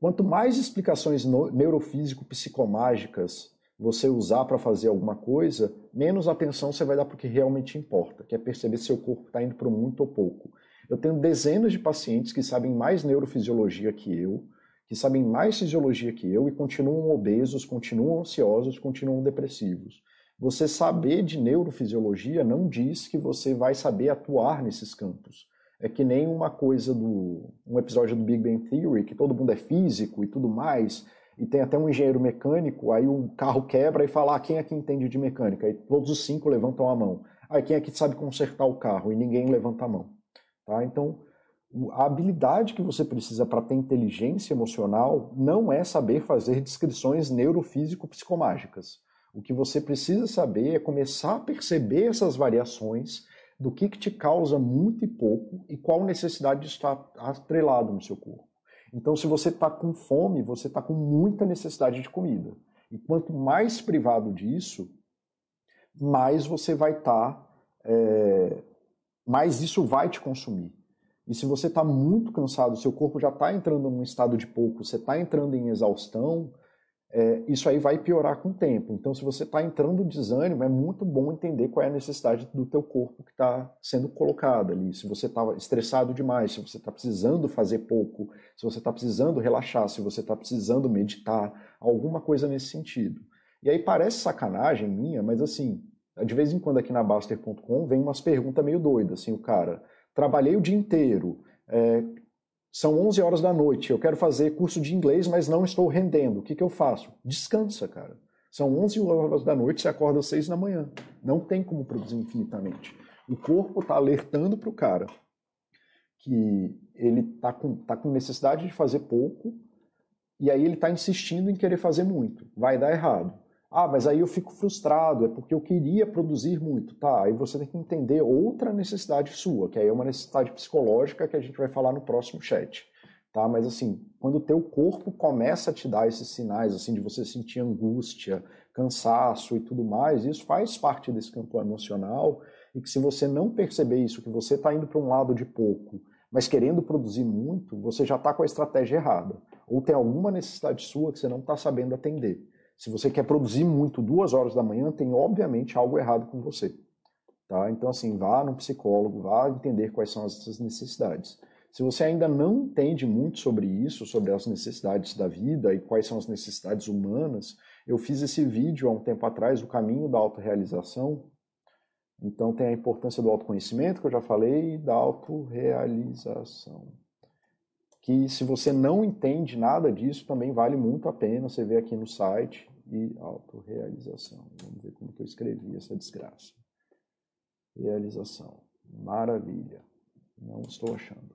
Quanto mais explicações neurofísico-psicomágicas você usar para fazer alguma coisa, menos atenção você vai dar para o que realmente importa, que é perceber se seu corpo está indo para muito ou pouco. Eu tenho dezenas de pacientes que sabem mais neurofisiologia que eu, que sabem mais fisiologia que eu e continuam obesos, continuam ansiosos, continuam depressivos. Você saber de neurofisiologia não diz que você vai saber atuar nesses campos. É que nem uma coisa do. um episódio do Big Bang Theory, que todo mundo é físico e tudo mais, e tem até um engenheiro mecânico, aí o carro quebra e fala: ah, quem é que entende de mecânica? Aí todos os cinco levantam a mão. Aí quem é que sabe consertar o carro? E ninguém levanta a mão. Tá? Então, a habilidade que você precisa para ter inteligência emocional não é saber fazer descrições neurofísico-psicomágicas. O que você precisa saber é começar a perceber essas variações do que, que te causa muito e pouco e qual necessidade de estar atrelado no seu corpo. Então, se você está com fome, você está com muita necessidade de comida. E quanto mais privado disso, mais você vai estar, tá, é, mais isso vai te consumir. E se você está muito cansado, seu corpo já está entrando num estado de pouco, você está entrando em exaustão, é, isso aí vai piorar com o tempo. Então, se você está entrando em desânimo, é muito bom entender qual é a necessidade do teu corpo que está sendo colocada ali. Se você está estressado demais, se você está precisando fazer pouco, se você está precisando relaxar, se você está precisando meditar, alguma coisa nesse sentido. E aí parece sacanagem minha, mas assim, de vez em quando aqui na Baster.com vem umas perguntas meio doidas, assim, o cara, trabalhei o dia inteiro, é, são 11 horas da noite, eu quero fazer curso de inglês, mas não estou rendendo. O que, que eu faço? Descansa, cara. São 11 horas da noite, você acorda às 6 da manhã. Não tem como produzir infinitamente. O corpo está alertando para o cara que ele está com, tá com necessidade de fazer pouco e aí ele está insistindo em querer fazer muito. Vai dar errado. Ah, mas aí eu fico frustrado, é porque eu queria produzir muito. Tá, aí você tem que entender outra necessidade sua, que aí é uma necessidade psicológica que a gente vai falar no próximo chat. Tá? Mas assim, quando o teu corpo começa a te dar esses sinais assim de você sentir angústia, cansaço e tudo mais, isso faz parte desse campo emocional e que se você não perceber isso, que você está indo para um lado de pouco, mas querendo produzir muito, você já está com a estratégia errada. Ou tem alguma necessidade sua que você não está sabendo atender. Se você quer produzir muito duas horas da manhã, tem obviamente algo errado com você. Tá? Então, assim, vá no psicólogo, vá entender quais são essas necessidades. Se você ainda não entende muito sobre isso, sobre as necessidades da vida e quais são as necessidades humanas, eu fiz esse vídeo há um tempo atrás, O Caminho da Autorrealização. Então, tem a importância do autoconhecimento, que eu já falei, e da autorrealização, que se você não entende nada disso, também vale muito a pena você ver aqui no site e autorrealização. Vamos ver como que eu escrevi essa desgraça. Realização. Maravilha. Não estou achando.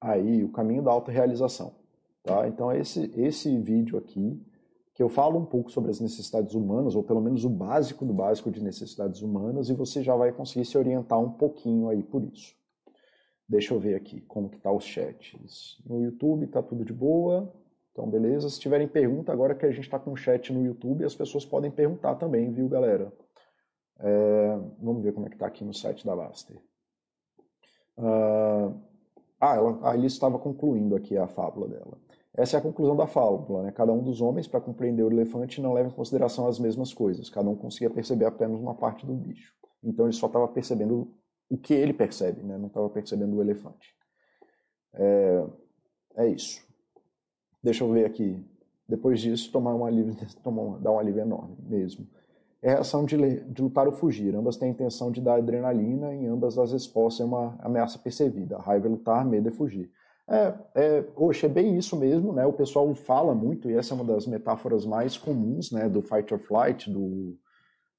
Aí, o caminho da autorrealização. Tá? Então, esse, esse vídeo aqui, que eu falo um pouco sobre as necessidades humanas, ou pelo menos o básico do básico de necessidades humanas, e você já vai conseguir se orientar um pouquinho aí por isso. Deixa eu ver aqui como que tá os chats. No YouTube tá tudo de boa. Então, beleza. Se tiverem pergunta, agora que a gente está com o chat no YouTube, as pessoas podem perguntar também, viu, galera? É, vamos ver como é que está aqui no site da Baster. Uh, ah, ela, a Alice estava concluindo aqui a fábula dela. Essa é a conclusão da fábula. Né? Cada um dos homens, para compreender o elefante, não leva em consideração as mesmas coisas. Cada um conseguia perceber apenas uma parte do bicho. Então ele só estava percebendo o que ele percebe, né? não estava percebendo o elefante. É, é isso. Deixa eu ver aqui. Depois disso, tomar um alívio, tomar, um alívio enorme mesmo é a reação de, de, lutar ou fugir. Ambas têm a intenção de dar adrenalina, em ambas as respostas é uma ameaça percebida. A raiva é lutar, medo é fugir. É, é, oxe, é bem isso mesmo, né? O pessoal fala muito, e essa é uma das metáforas mais comuns, né? Do fight or flight, do,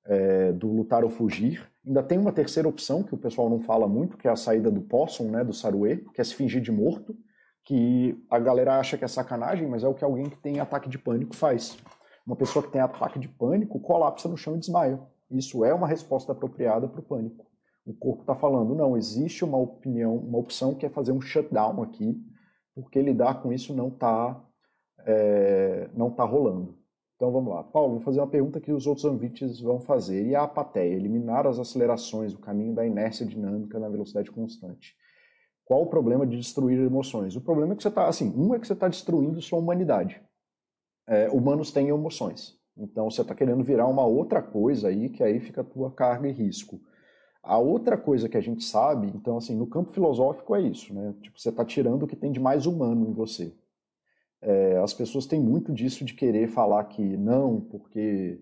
é, do lutar ou fugir. Ainda tem uma terceira opção que o pessoal não fala muito, que é a saída do possum, né? Do saruê, que é se fingir de morto, que a galera acha que é sacanagem, mas é o que alguém que tem ataque de pânico faz. Uma pessoa que tem ataque de pânico colapsa no chão e desmaia. Isso é uma resposta apropriada para o pânico. O corpo está falando, não, existe uma opinião, uma opção que é fazer um shutdown aqui, porque lidar com isso não está é, não tá rolando. Então vamos lá. Paulo, vou fazer uma pergunta que os outros ambites vão fazer. E a apateia? Eliminar as acelerações, o caminho da inércia dinâmica na velocidade constante. Qual o problema de destruir emoções? O problema é que você está, assim, um é que você está destruindo sua humanidade é, humanos têm emoções. Então você está querendo virar uma outra coisa aí, que aí fica a tua carga e risco. A outra coisa que a gente sabe, então assim, no campo filosófico é isso, né? Tipo, você está tirando o que tem de mais humano em você. É, as pessoas têm muito disso de querer falar que não, porque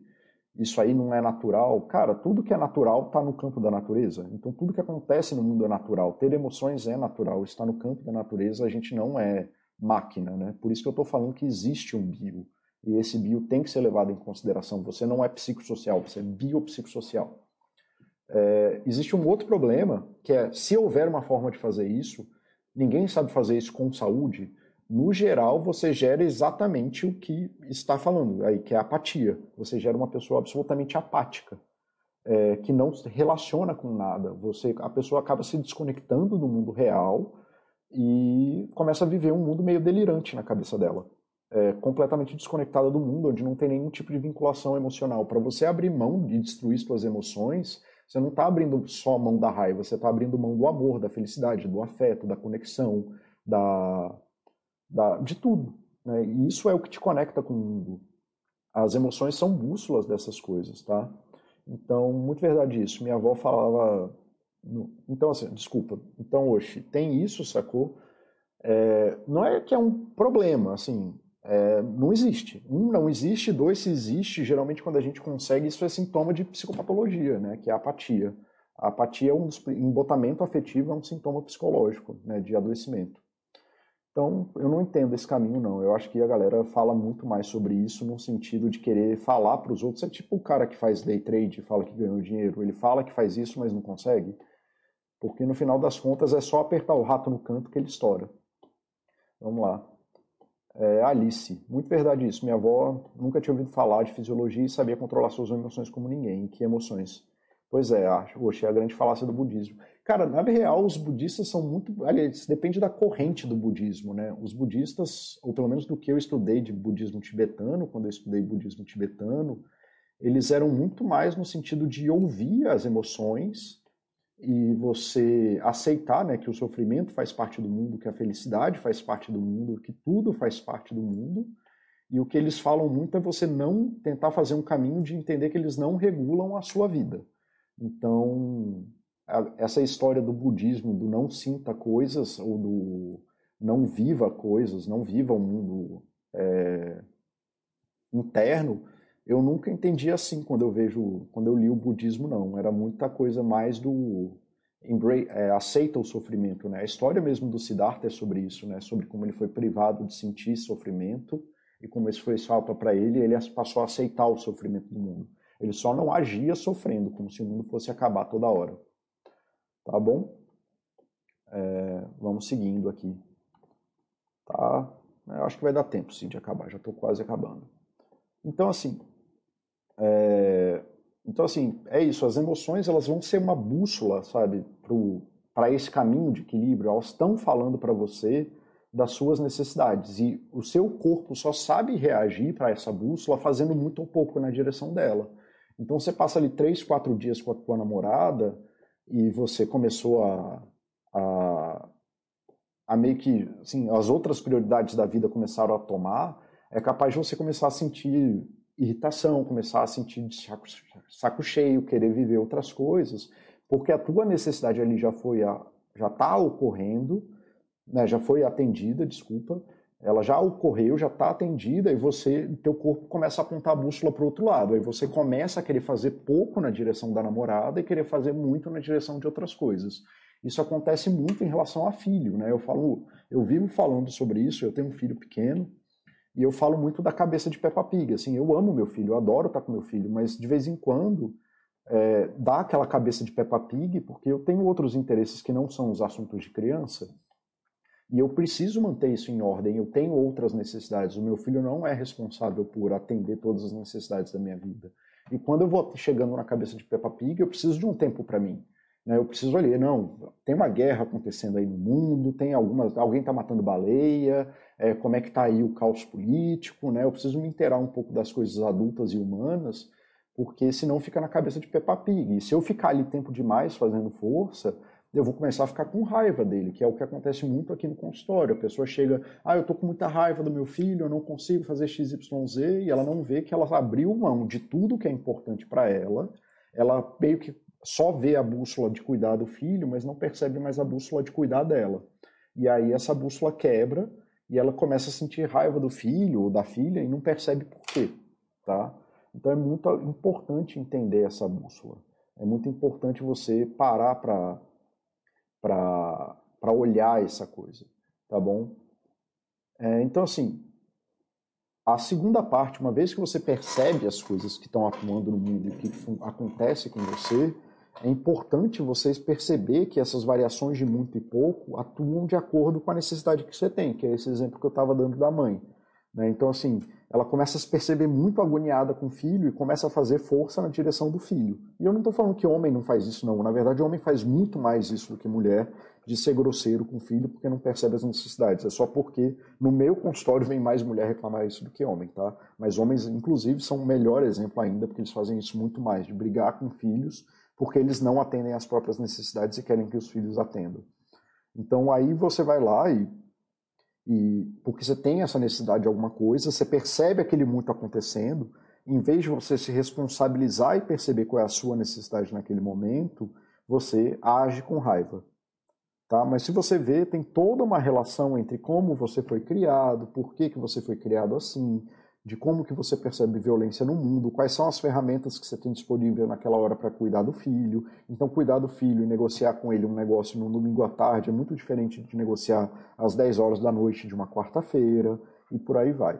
isso aí não é natural. Cara, tudo que é natural está no campo da natureza. Então tudo que acontece no mundo é natural. Ter emoções é natural, está no campo da natureza. A gente não é máquina, né? Por isso que eu estou falando que existe um bio. E esse bio tem que ser levado em consideração. Você não é psicossocial, você é biopsicossocial. É, existe um outro problema, que é, se houver uma forma de fazer isso, ninguém sabe fazer isso com saúde, no geral você gera exatamente o que está falando, aí, que é apatia. Você gera uma pessoa absolutamente apática, é, que não se relaciona com nada. Você, a pessoa acaba se desconectando do mundo real e começa a viver um mundo meio delirante na cabeça dela é, completamente desconectada do mundo, onde não tem nenhum tipo de vinculação emocional. Para você abrir mão de destruir suas emoções, você não está abrindo só mão da raiva, você está abrindo mão do amor, da felicidade, do afeto, da conexão, da, da de tudo. Né? E isso é o que te conecta com o mundo. As emoções são bússolas dessas coisas, tá? Então, muito verdade isso. Minha avó falava. Então, assim, desculpa. Então, hoje tem isso, sacou? É, não é que é um problema, assim, é, não existe. Um, não existe. Dois, se existe, geralmente quando a gente consegue, isso é sintoma de psicopatologia, né, que é a apatia. A apatia, é um embotamento afetivo é um sintoma psicológico, né, de adoecimento. Então, eu não entendo esse caminho, não. Eu acho que a galera fala muito mais sobre isso no sentido de querer falar para os outros. É tipo o cara que faz day trade e fala que ganhou dinheiro. Ele fala que faz isso, mas não consegue. Porque no final das contas é só apertar o rato no canto que ele estoura. Vamos lá. É, Alice, muito verdade isso. Minha avó nunca tinha ouvido falar de fisiologia e sabia controlar suas emoções como ninguém. Que emoções? Pois é, acho. É a grande falácia do budismo. Cara, na real, os budistas são muito. Aliás, depende da corrente do budismo, né? Os budistas, ou pelo menos do que eu estudei de budismo tibetano, quando eu estudei budismo tibetano, eles eram muito mais no sentido de ouvir as emoções e você aceitar né, que o sofrimento faz parte do mundo, que a felicidade faz parte do mundo, que tudo faz parte do mundo. E o que eles falam muito é você não tentar fazer um caminho de entender que eles não regulam a sua vida. Então, essa história do budismo, do não sinta coisas, ou do não viva coisas, não viva o um mundo é, interno, eu nunca entendi assim quando eu vejo, quando eu li o budismo, não. Era muita coisa mais do é, aceita o sofrimento, né? A história mesmo do Siddhartha é sobre isso, né? Sobre como ele foi privado de sentir sofrimento e como isso foi falta para ele, ele passou a aceitar o sofrimento do mundo. Ele só não agia sofrendo, como se o mundo fosse acabar toda hora. Tá bom? É, vamos seguindo aqui. Tá? Eu acho que vai dar tempo sim de acabar, já estou quase acabando. Então assim, é, então assim é isso. As emoções elas vão ser uma bússola, sabe, para esse caminho de equilíbrio. Elas estão falando para você das suas necessidades e o seu corpo só sabe reagir para essa bússola fazendo muito ou pouco na direção dela. Então você passa ali três, quatro dias com a tua namorada e você começou a, a, a meio que, assim, as outras prioridades da vida começaram a tomar, é capaz de você começar a sentir irritação, começar a sentir saco, saco cheio, querer viver outras coisas, porque a tua necessidade ali já foi a, já está ocorrendo, né, já foi atendida, desculpa, ela já ocorreu, já está atendida e você, teu corpo começa a apontar a bússola para o outro lado. Aí você começa a querer fazer pouco na direção da namorada e querer fazer muito na direção de outras coisas. Isso acontece muito em relação a filho, né? Eu falo, eu vivo falando sobre isso. Eu tenho um filho pequeno e eu falo muito da cabeça de Peppa Pig. Assim, eu amo meu filho, eu adoro estar com meu filho, mas de vez em quando é, dá aquela cabeça de Peppa Pig porque eu tenho outros interesses que não são os assuntos de criança e eu preciso manter isso em ordem. Eu tenho outras necessidades. O meu filho não é responsável por atender todas as necessidades da minha vida. E quando eu vou chegando na cabeça de Peppa Pig, eu preciso de um tempo para mim. Né? Eu preciso olhar, não, tem uma guerra acontecendo aí no mundo, tem algumas, alguém está matando baleia, é, como é que está aí o caos político, né? Eu preciso me inteirar um pouco das coisas adultas e humanas, porque senão fica na cabeça de Peppa Pig. E se eu ficar ali tempo demais fazendo força, eu vou começar a ficar com raiva dele, que é o que acontece muito aqui no consultório. A pessoa chega, ah, eu tô com muita raiva do meu filho, eu não consigo fazer XYZ, e ela não vê que ela abriu mão de tudo que é importante para ela. Ela meio que só vê a bússola de cuidar do filho, mas não percebe mais a bússola de cuidar dela. E aí essa bússola quebra e ela começa a sentir raiva do filho ou da filha e não percebe por quê, tá? Então é muito importante entender essa bússola. É muito importante você parar para para olhar essa coisa, tá bom? É, então, assim, a segunda parte, uma vez que você percebe as coisas que estão atuando no mundo e que acontece com você, é importante vocês perceber que essas variações de muito e pouco atuam de acordo com a necessidade que você tem, que é esse exemplo que eu estava dando da mãe. Né? Então, assim, ela começa a se perceber muito agoniada com o filho e começa a fazer força na direção do filho. E eu não estou falando que homem não faz isso, não. Na verdade, homem faz muito mais isso do que mulher, de ser grosseiro com o filho porque não percebe as necessidades. É só porque no meu consultório vem mais mulher reclamar isso do que homem, tá? Mas homens, inclusive, são um melhor exemplo ainda, porque eles fazem isso muito mais, de brigar com filhos porque eles não atendem às próprias necessidades e querem que os filhos atendam. Então aí você vai lá e e porque você tem essa necessidade de alguma coisa, você percebe aquele muito acontecendo, em vez de você se responsabilizar e perceber qual é a sua necessidade naquele momento, você age com raiva. Tá? Mas se você vê, tem toda uma relação entre como você foi criado, por que, que você foi criado assim, de como que você percebe violência no mundo, quais são as ferramentas que você tem disponível naquela hora para cuidar do filho. Então, cuidar do filho e negociar com ele um negócio no domingo à tarde é muito diferente de negociar às 10 horas da noite de uma quarta-feira e por aí vai.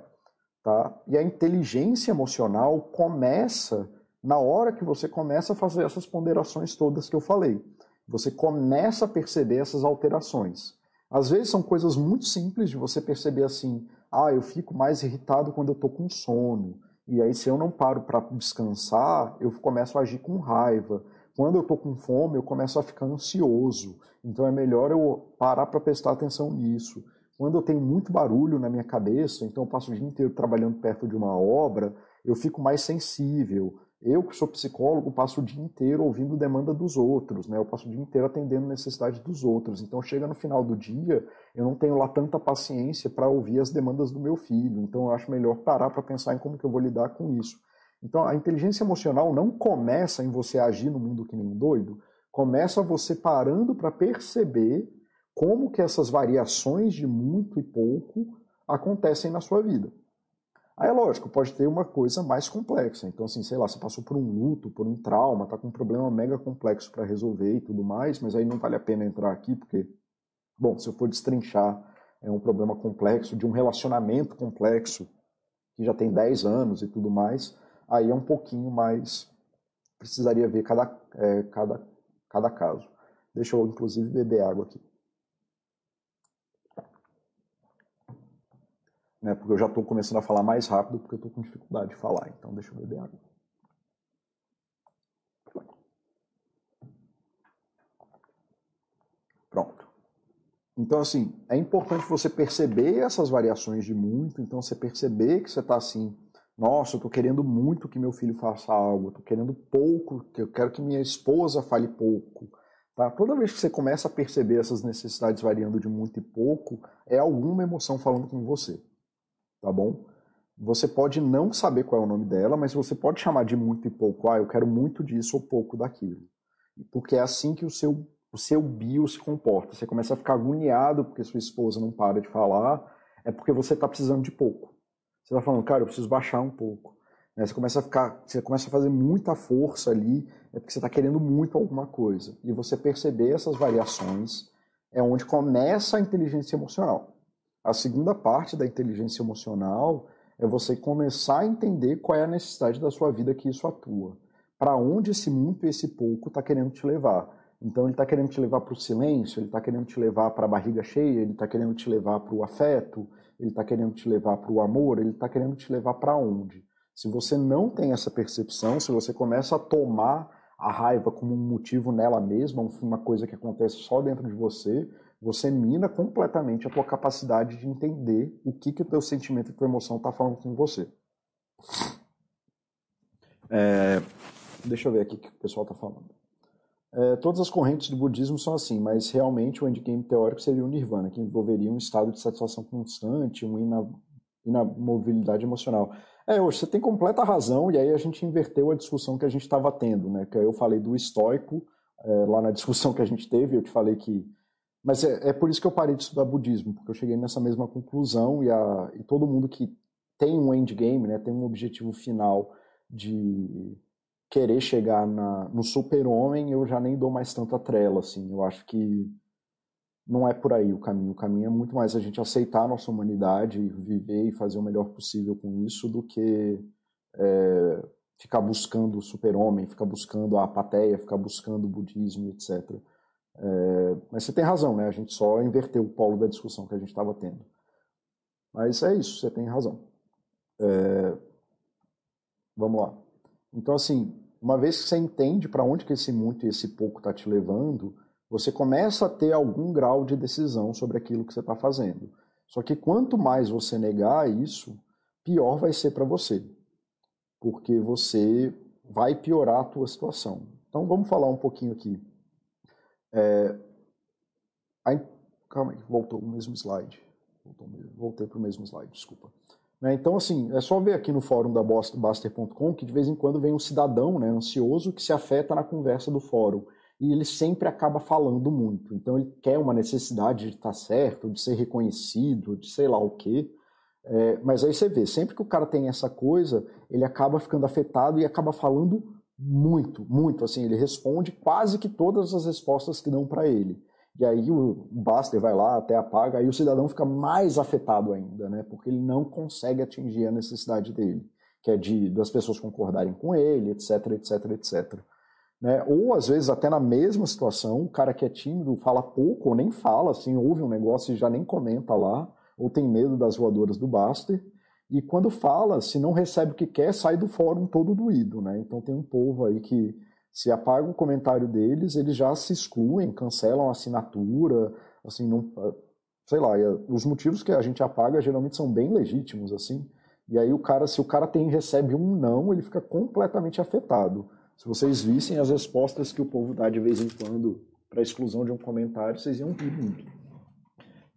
Tá? E a inteligência emocional começa na hora que você começa a fazer essas ponderações todas que eu falei. Você começa a perceber essas alterações. Às vezes são coisas muito simples de você perceber assim, ah, eu fico mais irritado quando eu estou com sono. E aí, se eu não paro para descansar, eu começo a agir com raiva. Quando eu estou com fome, eu começo a ficar ansioso. Então é melhor eu parar para prestar atenção nisso. Quando eu tenho muito barulho na minha cabeça, então eu passo o dia inteiro trabalhando perto de uma obra, eu fico mais sensível. Eu, que sou psicólogo, passo o dia inteiro ouvindo demanda dos outros, né? Eu passo o dia inteiro atendendo necessidade dos outros. Então, chega no final do dia, eu não tenho lá tanta paciência para ouvir as demandas do meu filho. Então, eu acho melhor parar para pensar em como que eu vou lidar com isso. Então, a inteligência emocional não começa em você agir no mundo que nem um doido, começa você parando para perceber como que essas variações de muito e pouco acontecem na sua vida. Aí lógico, pode ter uma coisa mais complexa. Então, assim, sei lá, você passou por um luto, por um trauma, tá com um problema mega complexo para resolver e tudo mais, mas aí não vale a pena entrar aqui, porque, bom, se eu for destrinchar, é um problema complexo, de um relacionamento complexo, que já tem 10 anos e tudo mais, aí é um pouquinho mais. Precisaria ver cada, é, cada, cada caso. Deixa eu, inclusive, beber água aqui. Né? Porque eu já estou começando a falar mais rápido porque eu estou com dificuldade de falar. Então deixa eu beber água. Pronto. Então, assim, é importante você perceber essas variações de muito. Então, você perceber que você está assim, nossa, eu estou querendo muito que meu filho faça algo, estou querendo pouco, que eu quero que minha esposa fale pouco. Tá? Toda vez que você começa a perceber essas necessidades variando de muito e pouco, é alguma emoção falando com você tá bom? Você pode não saber qual é o nome dela, mas você pode chamar de muito e pouco. Ah, eu quero muito disso ou pouco daquilo. Porque é assim que o seu, o seu bio se comporta. Você começa a ficar agoniado porque sua esposa não para de falar, é porque você está precisando de pouco. Você está falando, cara, eu preciso baixar um pouco. Né? Você começa a ficar, você começa a fazer muita força ali, é porque você está querendo muito alguma coisa. E você perceber essas variações é onde começa a inteligência emocional. A segunda parte da inteligência emocional é você começar a entender qual é a necessidade da sua vida que isso atua. Para onde esse muito e esse pouco está querendo te levar. Então ele está querendo te levar para o silêncio, ele está querendo te levar para a barriga cheia, ele está querendo te levar para o afeto, ele está querendo te levar para o amor, ele está querendo te levar para onde? Se você não tem essa percepção, se você começa a tomar a raiva como um motivo nela mesma, uma coisa que acontece só dentro de você, você mina completamente a tua capacidade de entender o que, que o teu sentimento e tua emoção está falando com você. É, deixa eu ver aqui o que o pessoal está falando. É, todas as correntes do budismo são assim, mas realmente o endgame teórico seria o nirvana, que envolveria um estado de satisfação constante, uma inamovilidade emocional. É, hoje você tem completa razão, e aí a gente inverteu a discussão que a gente estava tendo, né? Que eu falei do estoico, é, lá na discussão que a gente teve, eu te falei que mas é, é, por isso que eu parei de estudar budismo, porque eu cheguei nessa mesma conclusão e, a, e todo mundo que tem um endgame, né, tem um objetivo final de querer chegar na, no super-homem, eu já nem dou mais tanta trela, assim. Eu acho que não é por aí o caminho. O caminho é muito mais a gente aceitar a nossa humanidade, viver e fazer o melhor possível com isso, do que é, ficar buscando o super-homem, ficar buscando a apateia, ficar buscando o budismo, etc. É, mas você tem razão, né? A gente só inverteu o polo da discussão que a gente estava tendo. Mas é isso, você tem razão. É, vamos lá. Então, assim, uma vez que você entende para onde que esse muito e esse pouco está te levando, você começa a ter algum grau de decisão sobre aquilo que você está fazendo. Só que quanto mais você negar isso, pior vai ser para você. Porque você vai piorar a tua situação. Então vamos falar um pouquinho aqui é, aí, calma aí, voltou o mesmo slide. Voltou, voltei para o mesmo slide, desculpa. Né, então, assim, é só ver aqui no fórum da Baster.com que de vez em quando vem um cidadão né, ansioso que se afeta na conversa do fórum. E ele sempre acaba falando muito. Então, ele quer uma necessidade de estar certo, de ser reconhecido, de sei lá o quê. É, mas aí você vê, sempre que o cara tem essa coisa, ele acaba ficando afetado e acaba falando muito, muito. Assim, ele responde quase que todas as respostas que dão para ele. E aí o Baster vai lá, até apaga, aí o cidadão fica mais afetado ainda, né? Porque ele não consegue atingir a necessidade dele, que é de das pessoas concordarem com ele, etc, etc, etc. Né? Ou às vezes até na mesma situação, o cara que é tímido fala pouco ou nem fala, assim, ouve um negócio e já nem comenta lá, ou tem medo das voadoras do Baster, e quando fala, se não recebe o que quer, sai do fórum todo doído, né? Então tem um povo aí que se apaga o comentário deles, eles já se excluem, cancelam a assinatura, assim, não, sei lá, os motivos que a gente apaga geralmente são bem legítimos, assim. E aí o cara, se o cara tem recebe um não, ele fica completamente afetado. Se vocês vissem as respostas que o povo dá de vez em quando para exclusão de um comentário, vocês iam rir muito.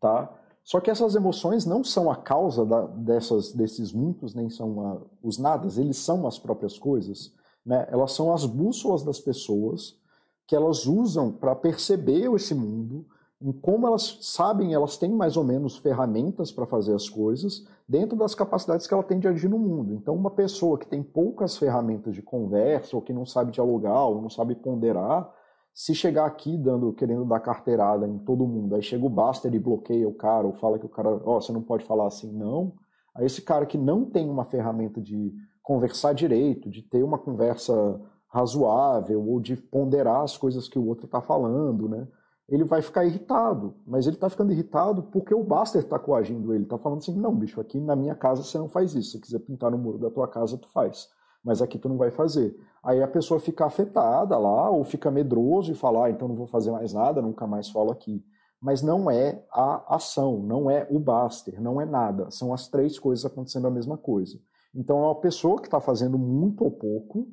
Tá? Só que essas emoções não são a causa da, dessas, desses muitos, nem são a, os nadas, eles são as próprias coisas. Né? Elas são as bússolas das pessoas que elas usam para perceber esse mundo em como elas sabem, elas têm mais ou menos ferramentas para fazer as coisas dentro das capacidades que ela tem de agir no mundo. Então, uma pessoa que tem poucas ferramentas de conversa, ou que não sabe dialogar, ou não sabe ponderar, se chegar aqui dando, querendo dar carteirada em todo mundo, aí chega o Buster e bloqueia o cara, ou fala que o cara, ó, oh, você não pode falar assim, não. Aí esse cara que não tem uma ferramenta de conversar direito, de ter uma conversa razoável, ou de ponderar as coisas que o outro está falando, né? ele vai ficar irritado. Mas ele está ficando irritado porque o Buster está coagindo ele. Está falando assim, não, bicho, aqui na minha casa você não faz isso. Se quiser pintar no muro da tua casa, tu faz. Mas aqui tu não vai fazer. Aí a pessoa fica afetada lá, ou fica medroso e fala, ah, então não vou fazer mais nada, nunca mais falo aqui. Mas não é a ação, não é o Buster, não é nada. São as três coisas acontecendo a mesma coisa. Então é uma pessoa que está fazendo muito ou pouco,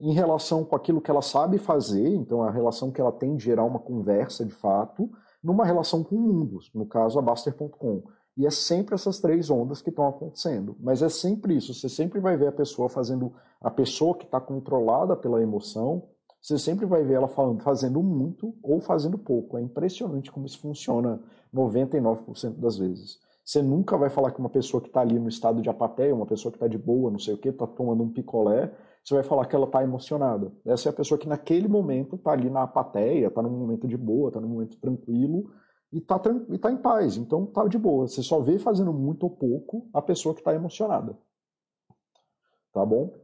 em relação com aquilo que ela sabe fazer, então a relação que ela tem de gerar uma conversa de fato, numa relação com mundos, no caso a Baster.com. E é sempre essas três ondas que estão acontecendo. Mas é sempre isso, você sempre vai ver a pessoa fazendo, a pessoa que está controlada pela emoção, você sempre vai ver ela falando, fazendo muito ou fazendo pouco. É impressionante como isso funciona 99% das vezes. Você nunca vai falar que uma pessoa que está ali no estado de apatia, uma pessoa que está de boa, não sei o que, está tomando um picolé, você vai falar que ela está emocionada. Essa é a pessoa que naquele momento está ali na apatia, está num momento de boa, está num momento tranquilo e está tá em paz. Então está de boa. Você só vê fazendo muito ou pouco a pessoa que está emocionada. Tá bom?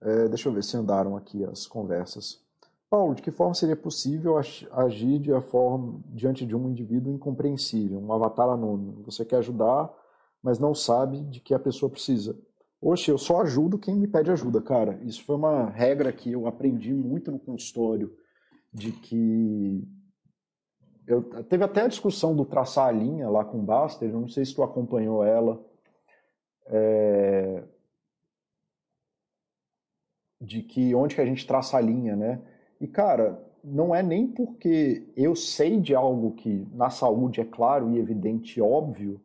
É, deixa eu ver se andaram aqui as conversas. Paulo, de que forma seria possível agir de forma, diante de um indivíduo incompreensível, um avatar anônimo? Você quer ajudar, mas não sabe de que a pessoa precisa. Oxe, eu só ajudo quem me pede ajuda, cara. Isso foi uma regra que eu aprendi muito no consultório, de que eu teve até a discussão do traçar a linha lá com o Baster, não sei se tu acompanhou ela, é, de que onde que a gente traça a linha, né? E cara, não é nem porque eu sei de algo que na saúde é claro e evidente, óbvio,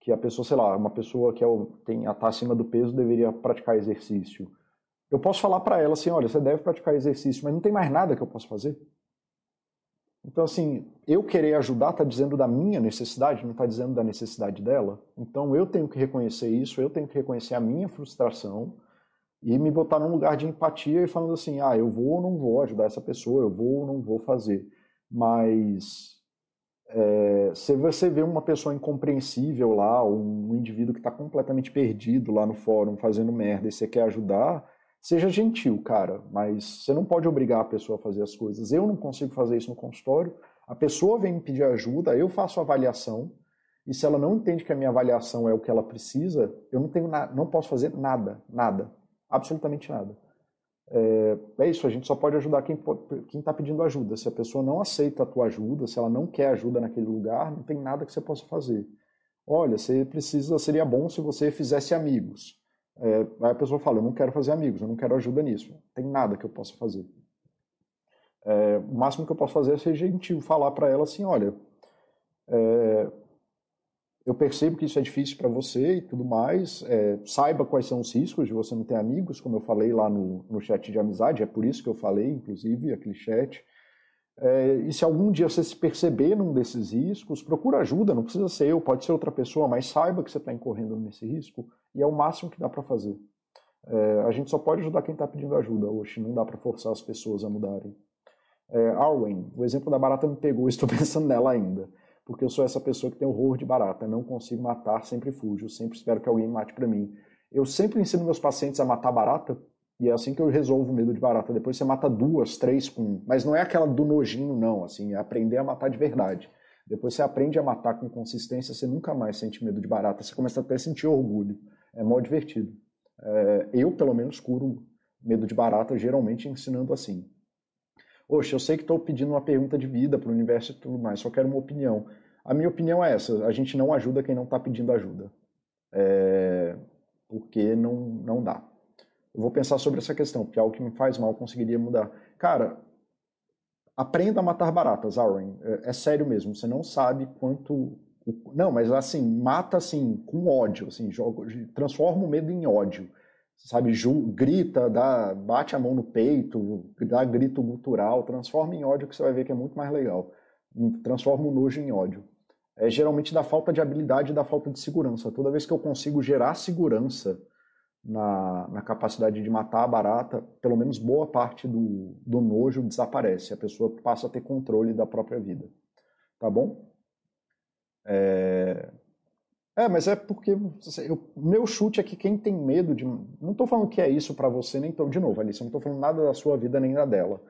que a pessoa, sei lá, uma pessoa que é, tem, está acima do peso deveria praticar exercício. Eu posso falar para ela assim, olha, você deve praticar exercício, mas não tem mais nada que eu possa fazer. Então, assim, eu querer ajudar está dizendo da minha necessidade, não está dizendo da necessidade dela. Então, eu tenho que reconhecer isso, eu tenho que reconhecer a minha frustração e me botar num lugar de empatia e falando assim, ah, eu vou ou não vou ajudar essa pessoa, eu vou ou não vou fazer. Mas é, se você vê uma pessoa incompreensível lá, um indivíduo que está completamente perdido lá no fórum fazendo merda e você quer ajudar, seja gentil, cara, mas você não pode obrigar a pessoa a fazer as coisas. Eu não consigo fazer isso no consultório, a pessoa vem me pedir ajuda, eu faço a avaliação, e se ela não entende que a minha avaliação é o que ela precisa, eu não tenho não posso fazer nada, nada, absolutamente nada. É, é, isso, a gente só pode ajudar quem está pedindo ajuda. Se a pessoa não aceita a tua ajuda, se ela não quer ajuda naquele lugar, não tem nada que você possa fazer. Olha, você precisa, seria bom se você fizesse amigos. É, aí a pessoa fala, eu não quero fazer amigos, eu não quero ajuda nisso. Tem nada que eu possa fazer. É, o máximo que eu posso fazer é ser gentil, falar para ela assim, olha, é, eu percebo que isso é difícil para você e tudo mais. É, saiba quais são os riscos de você não ter amigos, como eu falei lá no, no chat de amizade, é por isso que eu falei, inclusive, aquele chat. É, e se algum dia você se perceber num desses riscos, procura ajuda, não precisa ser eu, pode ser outra pessoa, mas saiba que você está incorrendo nesse risco e é o máximo que dá para fazer. É, a gente só pode ajudar quem está pedindo ajuda hoje, não dá para forçar as pessoas a mudarem. É, Arwen, o exemplo da barata me pegou, estou pensando nela ainda porque eu sou essa pessoa que tem horror de barata, não consigo matar, sempre fujo, sempre espero que alguém mate para mim. Eu sempre ensino meus pacientes a matar barata, e é assim que eu resolvo o medo de barata. Depois você mata duas, três com. Mas não é aquela do nojinho, não. Assim, é aprender a matar de verdade. Depois você aprende a matar com consistência, você nunca mais sente medo de barata. Você começa até a sentir orgulho. É mó divertido. É, eu, pelo menos, curo medo de barata, geralmente ensinando assim. Oxe, eu sei que estou pedindo uma pergunta de vida para o universo e tudo mais, só quero uma opinião. A minha opinião é essa: a gente não ajuda quem não está pedindo ajuda. É... Porque não, não dá. Eu vou pensar sobre essa questão, porque é algo que me faz mal conseguiria mudar. Cara, aprenda a matar baratas, Aaron. É, é sério mesmo, você não sabe quanto. Não, mas assim, mata assim, com ódio, assim, joga, transforma o medo em ódio sabe, grita, dá, bate a mão no peito, dá grito gutural, transforma em ódio que você vai ver que é muito mais legal. transforma o nojo em ódio. É geralmente da falta de habilidade e da falta de segurança. Toda vez que eu consigo gerar segurança na, na capacidade de matar a barata, pelo menos boa parte do, do nojo desaparece. A pessoa passa a ter controle da própria vida. Tá bom? É, é mas é porque o meu chute é que quem tem medo de. Não estou falando que é isso para você, nem tô, de novo, Alice, eu não estou falando nada da sua vida nem da dela.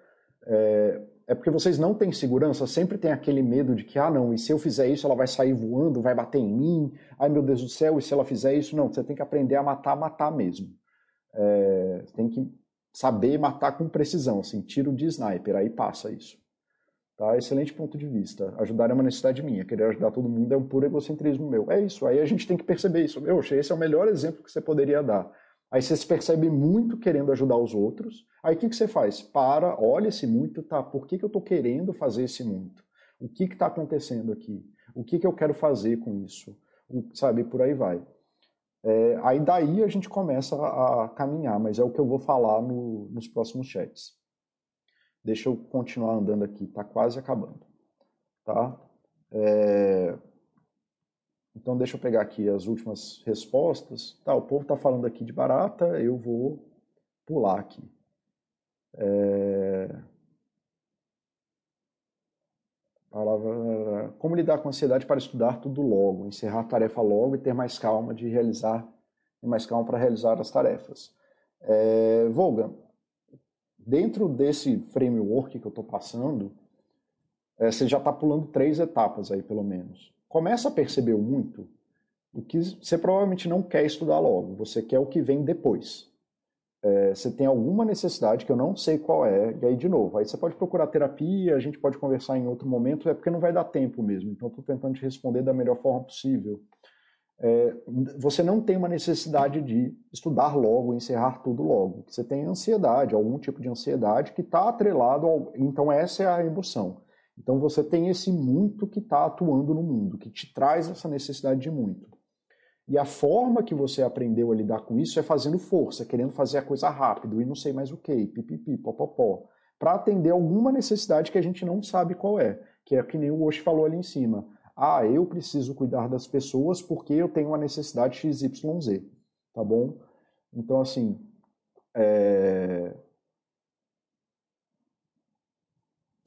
É, é porque vocês não têm segurança, sempre tem aquele medo de que, ah, não, e se eu fizer isso, ela vai sair voando, vai bater em mim, ai meu Deus do céu, e se ela fizer isso? Não, você tem que aprender a matar, matar mesmo. É, tem que saber matar com precisão, assim, tiro de sniper, aí passa isso. Tá? Excelente ponto de vista. Ajudar é uma necessidade minha, querer ajudar todo mundo é um puro egocentrismo meu. É isso, aí a gente tem que perceber isso. Eu achei esse é o melhor exemplo que você poderia dar. Aí você se percebe muito querendo ajudar os outros. Aí o que, que você faz? Para, olha esse muito, tá? Por que, que eu estou querendo fazer esse muito? O que está acontecendo aqui? O que, que eu quero fazer com isso? O, sabe, por aí vai. É, aí daí a gente começa a, a, caminhar, mas é o que eu vou falar no, nos próximos chats. Deixa eu continuar andando aqui, está quase acabando. Tá? É, então, deixa eu pegar aqui as últimas respostas. Tá, o povo está falando aqui de barata, eu vou pular aqui. É... Palavra... Como lidar com ansiedade para estudar tudo logo, encerrar a tarefa logo e ter mais calma de realizar, mais calma para realizar as tarefas. É... Volga, dentro desse framework que eu estou passando, é, você já está pulando três etapas aí, pelo menos começa a perceber muito o que você provavelmente não quer estudar logo, você quer o que vem depois. É, você tem alguma necessidade que eu não sei qual é, e aí de novo, aí você pode procurar terapia, a gente pode conversar em outro momento, é porque não vai dar tempo mesmo, então estou tentando te responder da melhor forma possível. É, você não tem uma necessidade de estudar logo, encerrar tudo logo. Você tem ansiedade, algum tipo de ansiedade que está atrelado ao. Então, essa é a emoção. Então você tem esse muito que está atuando no mundo, que te traz essa necessidade de muito. E a forma que você aprendeu a lidar com isso é fazendo força, querendo fazer a coisa rápido e não sei mais o que, pipipi, popopó, para atender alguma necessidade que a gente não sabe qual é, que é que nem o Osh falou ali em cima. Ah, eu preciso cuidar das pessoas porque eu tenho uma necessidade XYZ, tá bom? Então, assim, é...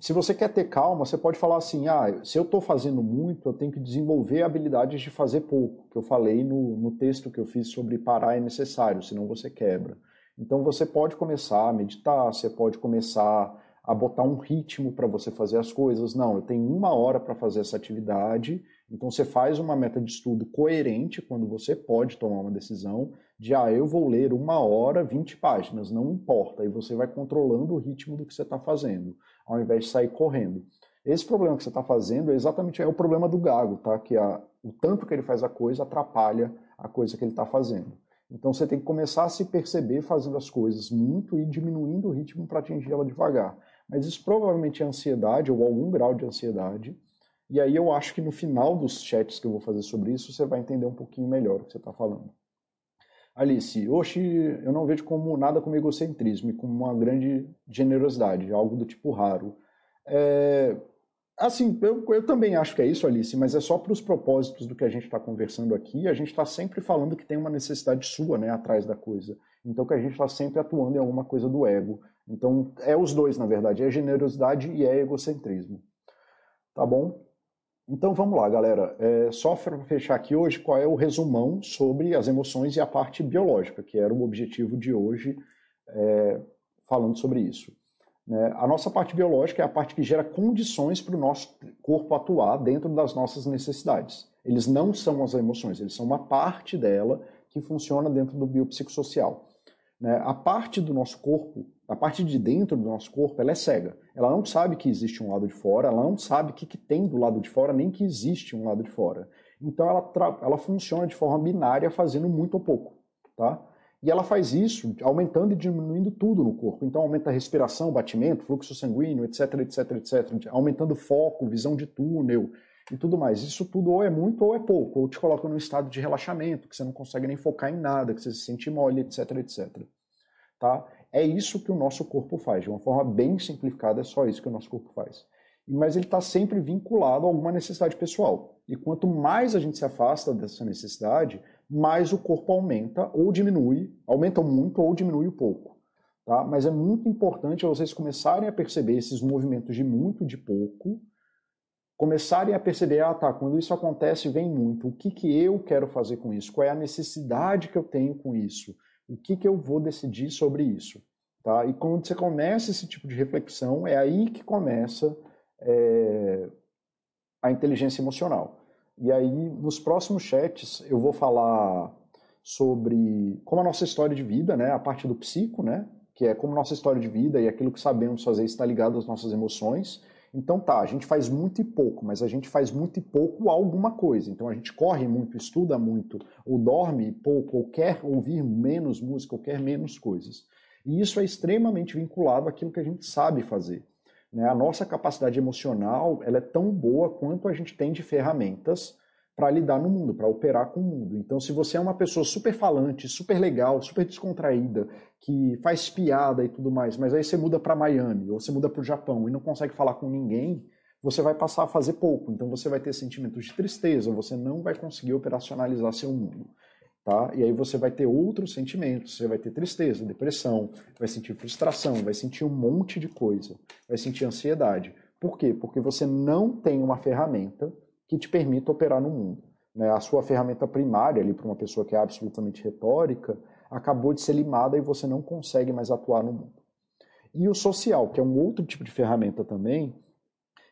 se você quer ter calma, você pode falar assim: ah, se eu estou fazendo muito, eu tenho que desenvolver habilidades de fazer pouco, que eu falei no, no texto que eu fiz sobre parar é necessário, senão você quebra. Então você pode começar a meditar, você pode começar a botar um ritmo para você fazer as coisas. Não, eu tenho uma hora para fazer essa atividade, então você faz uma meta de estudo coerente quando você pode tomar uma decisão de, ah, eu vou ler uma hora, 20 páginas, não importa, aí você vai controlando o ritmo do que você está fazendo ao invés de sair correndo. Esse problema que você está fazendo é exatamente é o problema do gago, tá? Que a, o tanto que ele faz a coisa atrapalha a coisa que ele está fazendo. Então você tem que começar a se perceber fazendo as coisas muito e diminuindo o ritmo para atingir ela devagar. Mas isso provavelmente é ansiedade ou algum grau de ansiedade. E aí eu acho que no final dos chats que eu vou fazer sobre isso, você vai entender um pouquinho melhor o que você está falando. Alice, hoje eu não vejo como nada como egocentrismo e como uma grande generosidade, algo do tipo raro. É, assim, eu, eu também acho que é isso, Alice, mas é só para os propósitos do que a gente está conversando aqui. A gente está sempre falando que tem uma necessidade sua né, atrás da coisa. Então que a gente está sempre atuando em alguma coisa do ego. Então é os dois, na verdade, é generosidade e é egocentrismo. Tá bom? Então vamos lá, galera. É, só para fechar aqui hoje, qual é o resumão sobre as emoções e a parte biológica, que era o objetivo de hoje, é, falando sobre isso. Né? A nossa parte biológica é a parte que gera condições para o nosso corpo atuar dentro das nossas necessidades. Eles não são as emoções, eles são uma parte dela que funciona dentro do biopsicossocial. Né? A parte do nosso corpo a parte de dentro do nosso corpo ela é cega. Ela não sabe que existe um lado de fora, ela não sabe o que, que tem do lado de fora, nem que existe um lado de fora. Então ela, ela funciona de forma binária, fazendo muito ou pouco. Tá? E ela faz isso aumentando e diminuindo tudo no corpo. Então aumenta a respiração, batimento, fluxo sanguíneo, etc, etc, etc. Aumentando foco, visão de túnel e tudo mais. Isso tudo ou é muito ou é pouco. Ou te coloca num estado de relaxamento, que você não consegue nem focar em nada, que você se sente mole, etc, etc. Tá? É isso que o nosso corpo faz. De uma forma bem simplificada, é só isso que o nosso corpo faz. mas ele está sempre vinculado a alguma necessidade pessoal. E quanto mais a gente se afasta dessa necessidade, mais o corpo aumenta ou diminui, aumenta muito ou diminui um pouco. Tá? Mas é muito importante vocês começarem a perceber esses movimentos de muito e de pouco, começarem a perceber, ah tá, quando isso acontece vem muito, o que, que eu quero fazer com isso? Qual é a necessidade que eu tenho com isso? O que, que eu vou decidir sobre isso? Tá? E quando você começa esse tipo de reflexão, é aí que começa é, a inteligência emocional. E aí, nos próximos chats, eu vou falar sobre como a nossa história de vida, né, a parte do psico, né, que é como nossa história de vida e aquilo que sabemos fazer está ligado às nossas emoções. Então tá, a gente faz muito e pouco, mas a gente faz muito e pouco alguma coisa. Então a gente corre muito, estuda muito, ou dorme pouco, ou quer ouvir menos música, ou quer menos coisas. E isso é extremamente vinculado àquilo que a gente sabe fazer. Né? A nossa capacidade emocional ela é tão boa quanto a gente tem de ferramentas para lidar no mundo, para operar com o mundo. Então, se você é uma pessoa super falante, super legal, super descontraída, que faz piada e tudo mais, mas aí você muda para Miami ou você muda para o Japão e não consegue falar com ninguém, você vai passar a fazer pouco. Então, você vai ter sentimentos de tristeza, você não vai conseguir operacionalizar seu mundo. Tá? E aí você vai ter outros sentimentos, você vai ter tristeza, depressão, vai sentir frustração, vai sentir um monte de coisa, vai sentir ansiedade. Por quê? Porque você não tem uma ferramenta que te permita operar no mundo. Né? A sua ferramenta primária, ali para uma pessoa que é absolutamente retórica, acabou de ser limada e você não consegue mais atuar no mundo. E o social, que é um outro tipo de ferramenta também,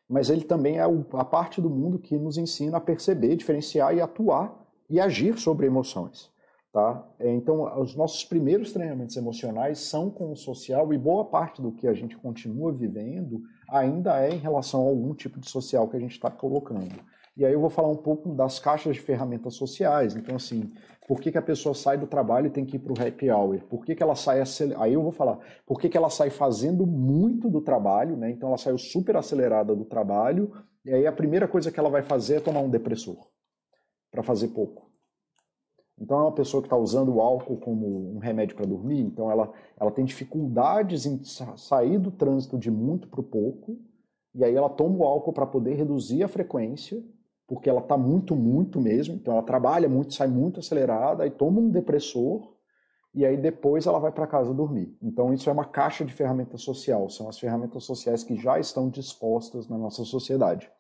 mas ele também é a parte do mundo que nos ensina a perceber, diferenciar e atuar e agir sobre emoções. Tá? É, então, os nossos primeiros treinamentos emocionais são com o social e boa parte do que a gente continua vivendo ainda é em relação a algum tipo de social que a gente está colocando. E aí eu vou falar um pouco das caixas de ferramentas sociais. Então, assim, por que, que a pessoa sai do trabalho e tem que ir para o happy hour? Por que, que ela sai... Aí eu vou falar, por que, que ela sai fazendo muito do trabalho, né? Então ela saiu super acelerada do trabalho, e aí a primeira coisa que ela vai fazer é tomar um depressor para fazer pouco. Então é uma pessoa que está usando o álcool como um remédio para dormir, então ela, ela tem dificuldades em sair do trânsito de muito para o pouco, e aí ela toma o álcool para poder reduzir a frequência, porque ela está muito, muito mesmo, então ela trabalha muito, sai muito acelerada, aí toma um depressor, e aí depois ela vai para casa dormir. Então isso é uma caixa de ferramentas social, são as ferramentas sociais que já estão dispostas na nossa sociedade.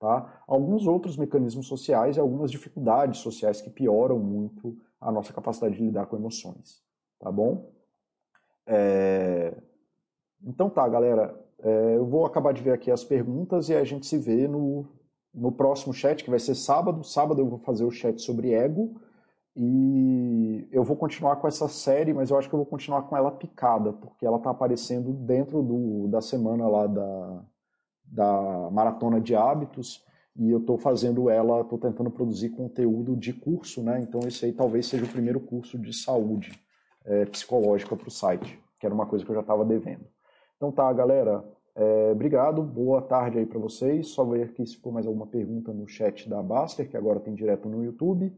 Tá? Alguns outros mecanismos sociais e algumas dificuldades sociais que pioram muito a nossa capacidade de lidar com emoções. Tá bom? É... Então tá, galera. É, eu vou acabar de ver aqui as perguntas e a gente se vê no, no próximo chat, que vai ser sábado. Sábado eu vou fazer o chat sobre ego. E eu vou continuar com essa série, mas eu acho que eu vou continuar com ela picada, porque ela está aparecendo dentro do, da semana lá da, da Maratona de Hábitos e eu estou fazendo ela, estou tentando produzir conteúdo de curso, né? Então esse aí talvez seja o primeiro curso de saúde é, psicológica para o site, que era uma coisa que eu já estava devendo. Então tá, galera, é, obrigado, boa tarde aí para vocês. Só ver aqui se for mais alguma pergunta no chat da Baster, que agora tem direto no YouTube.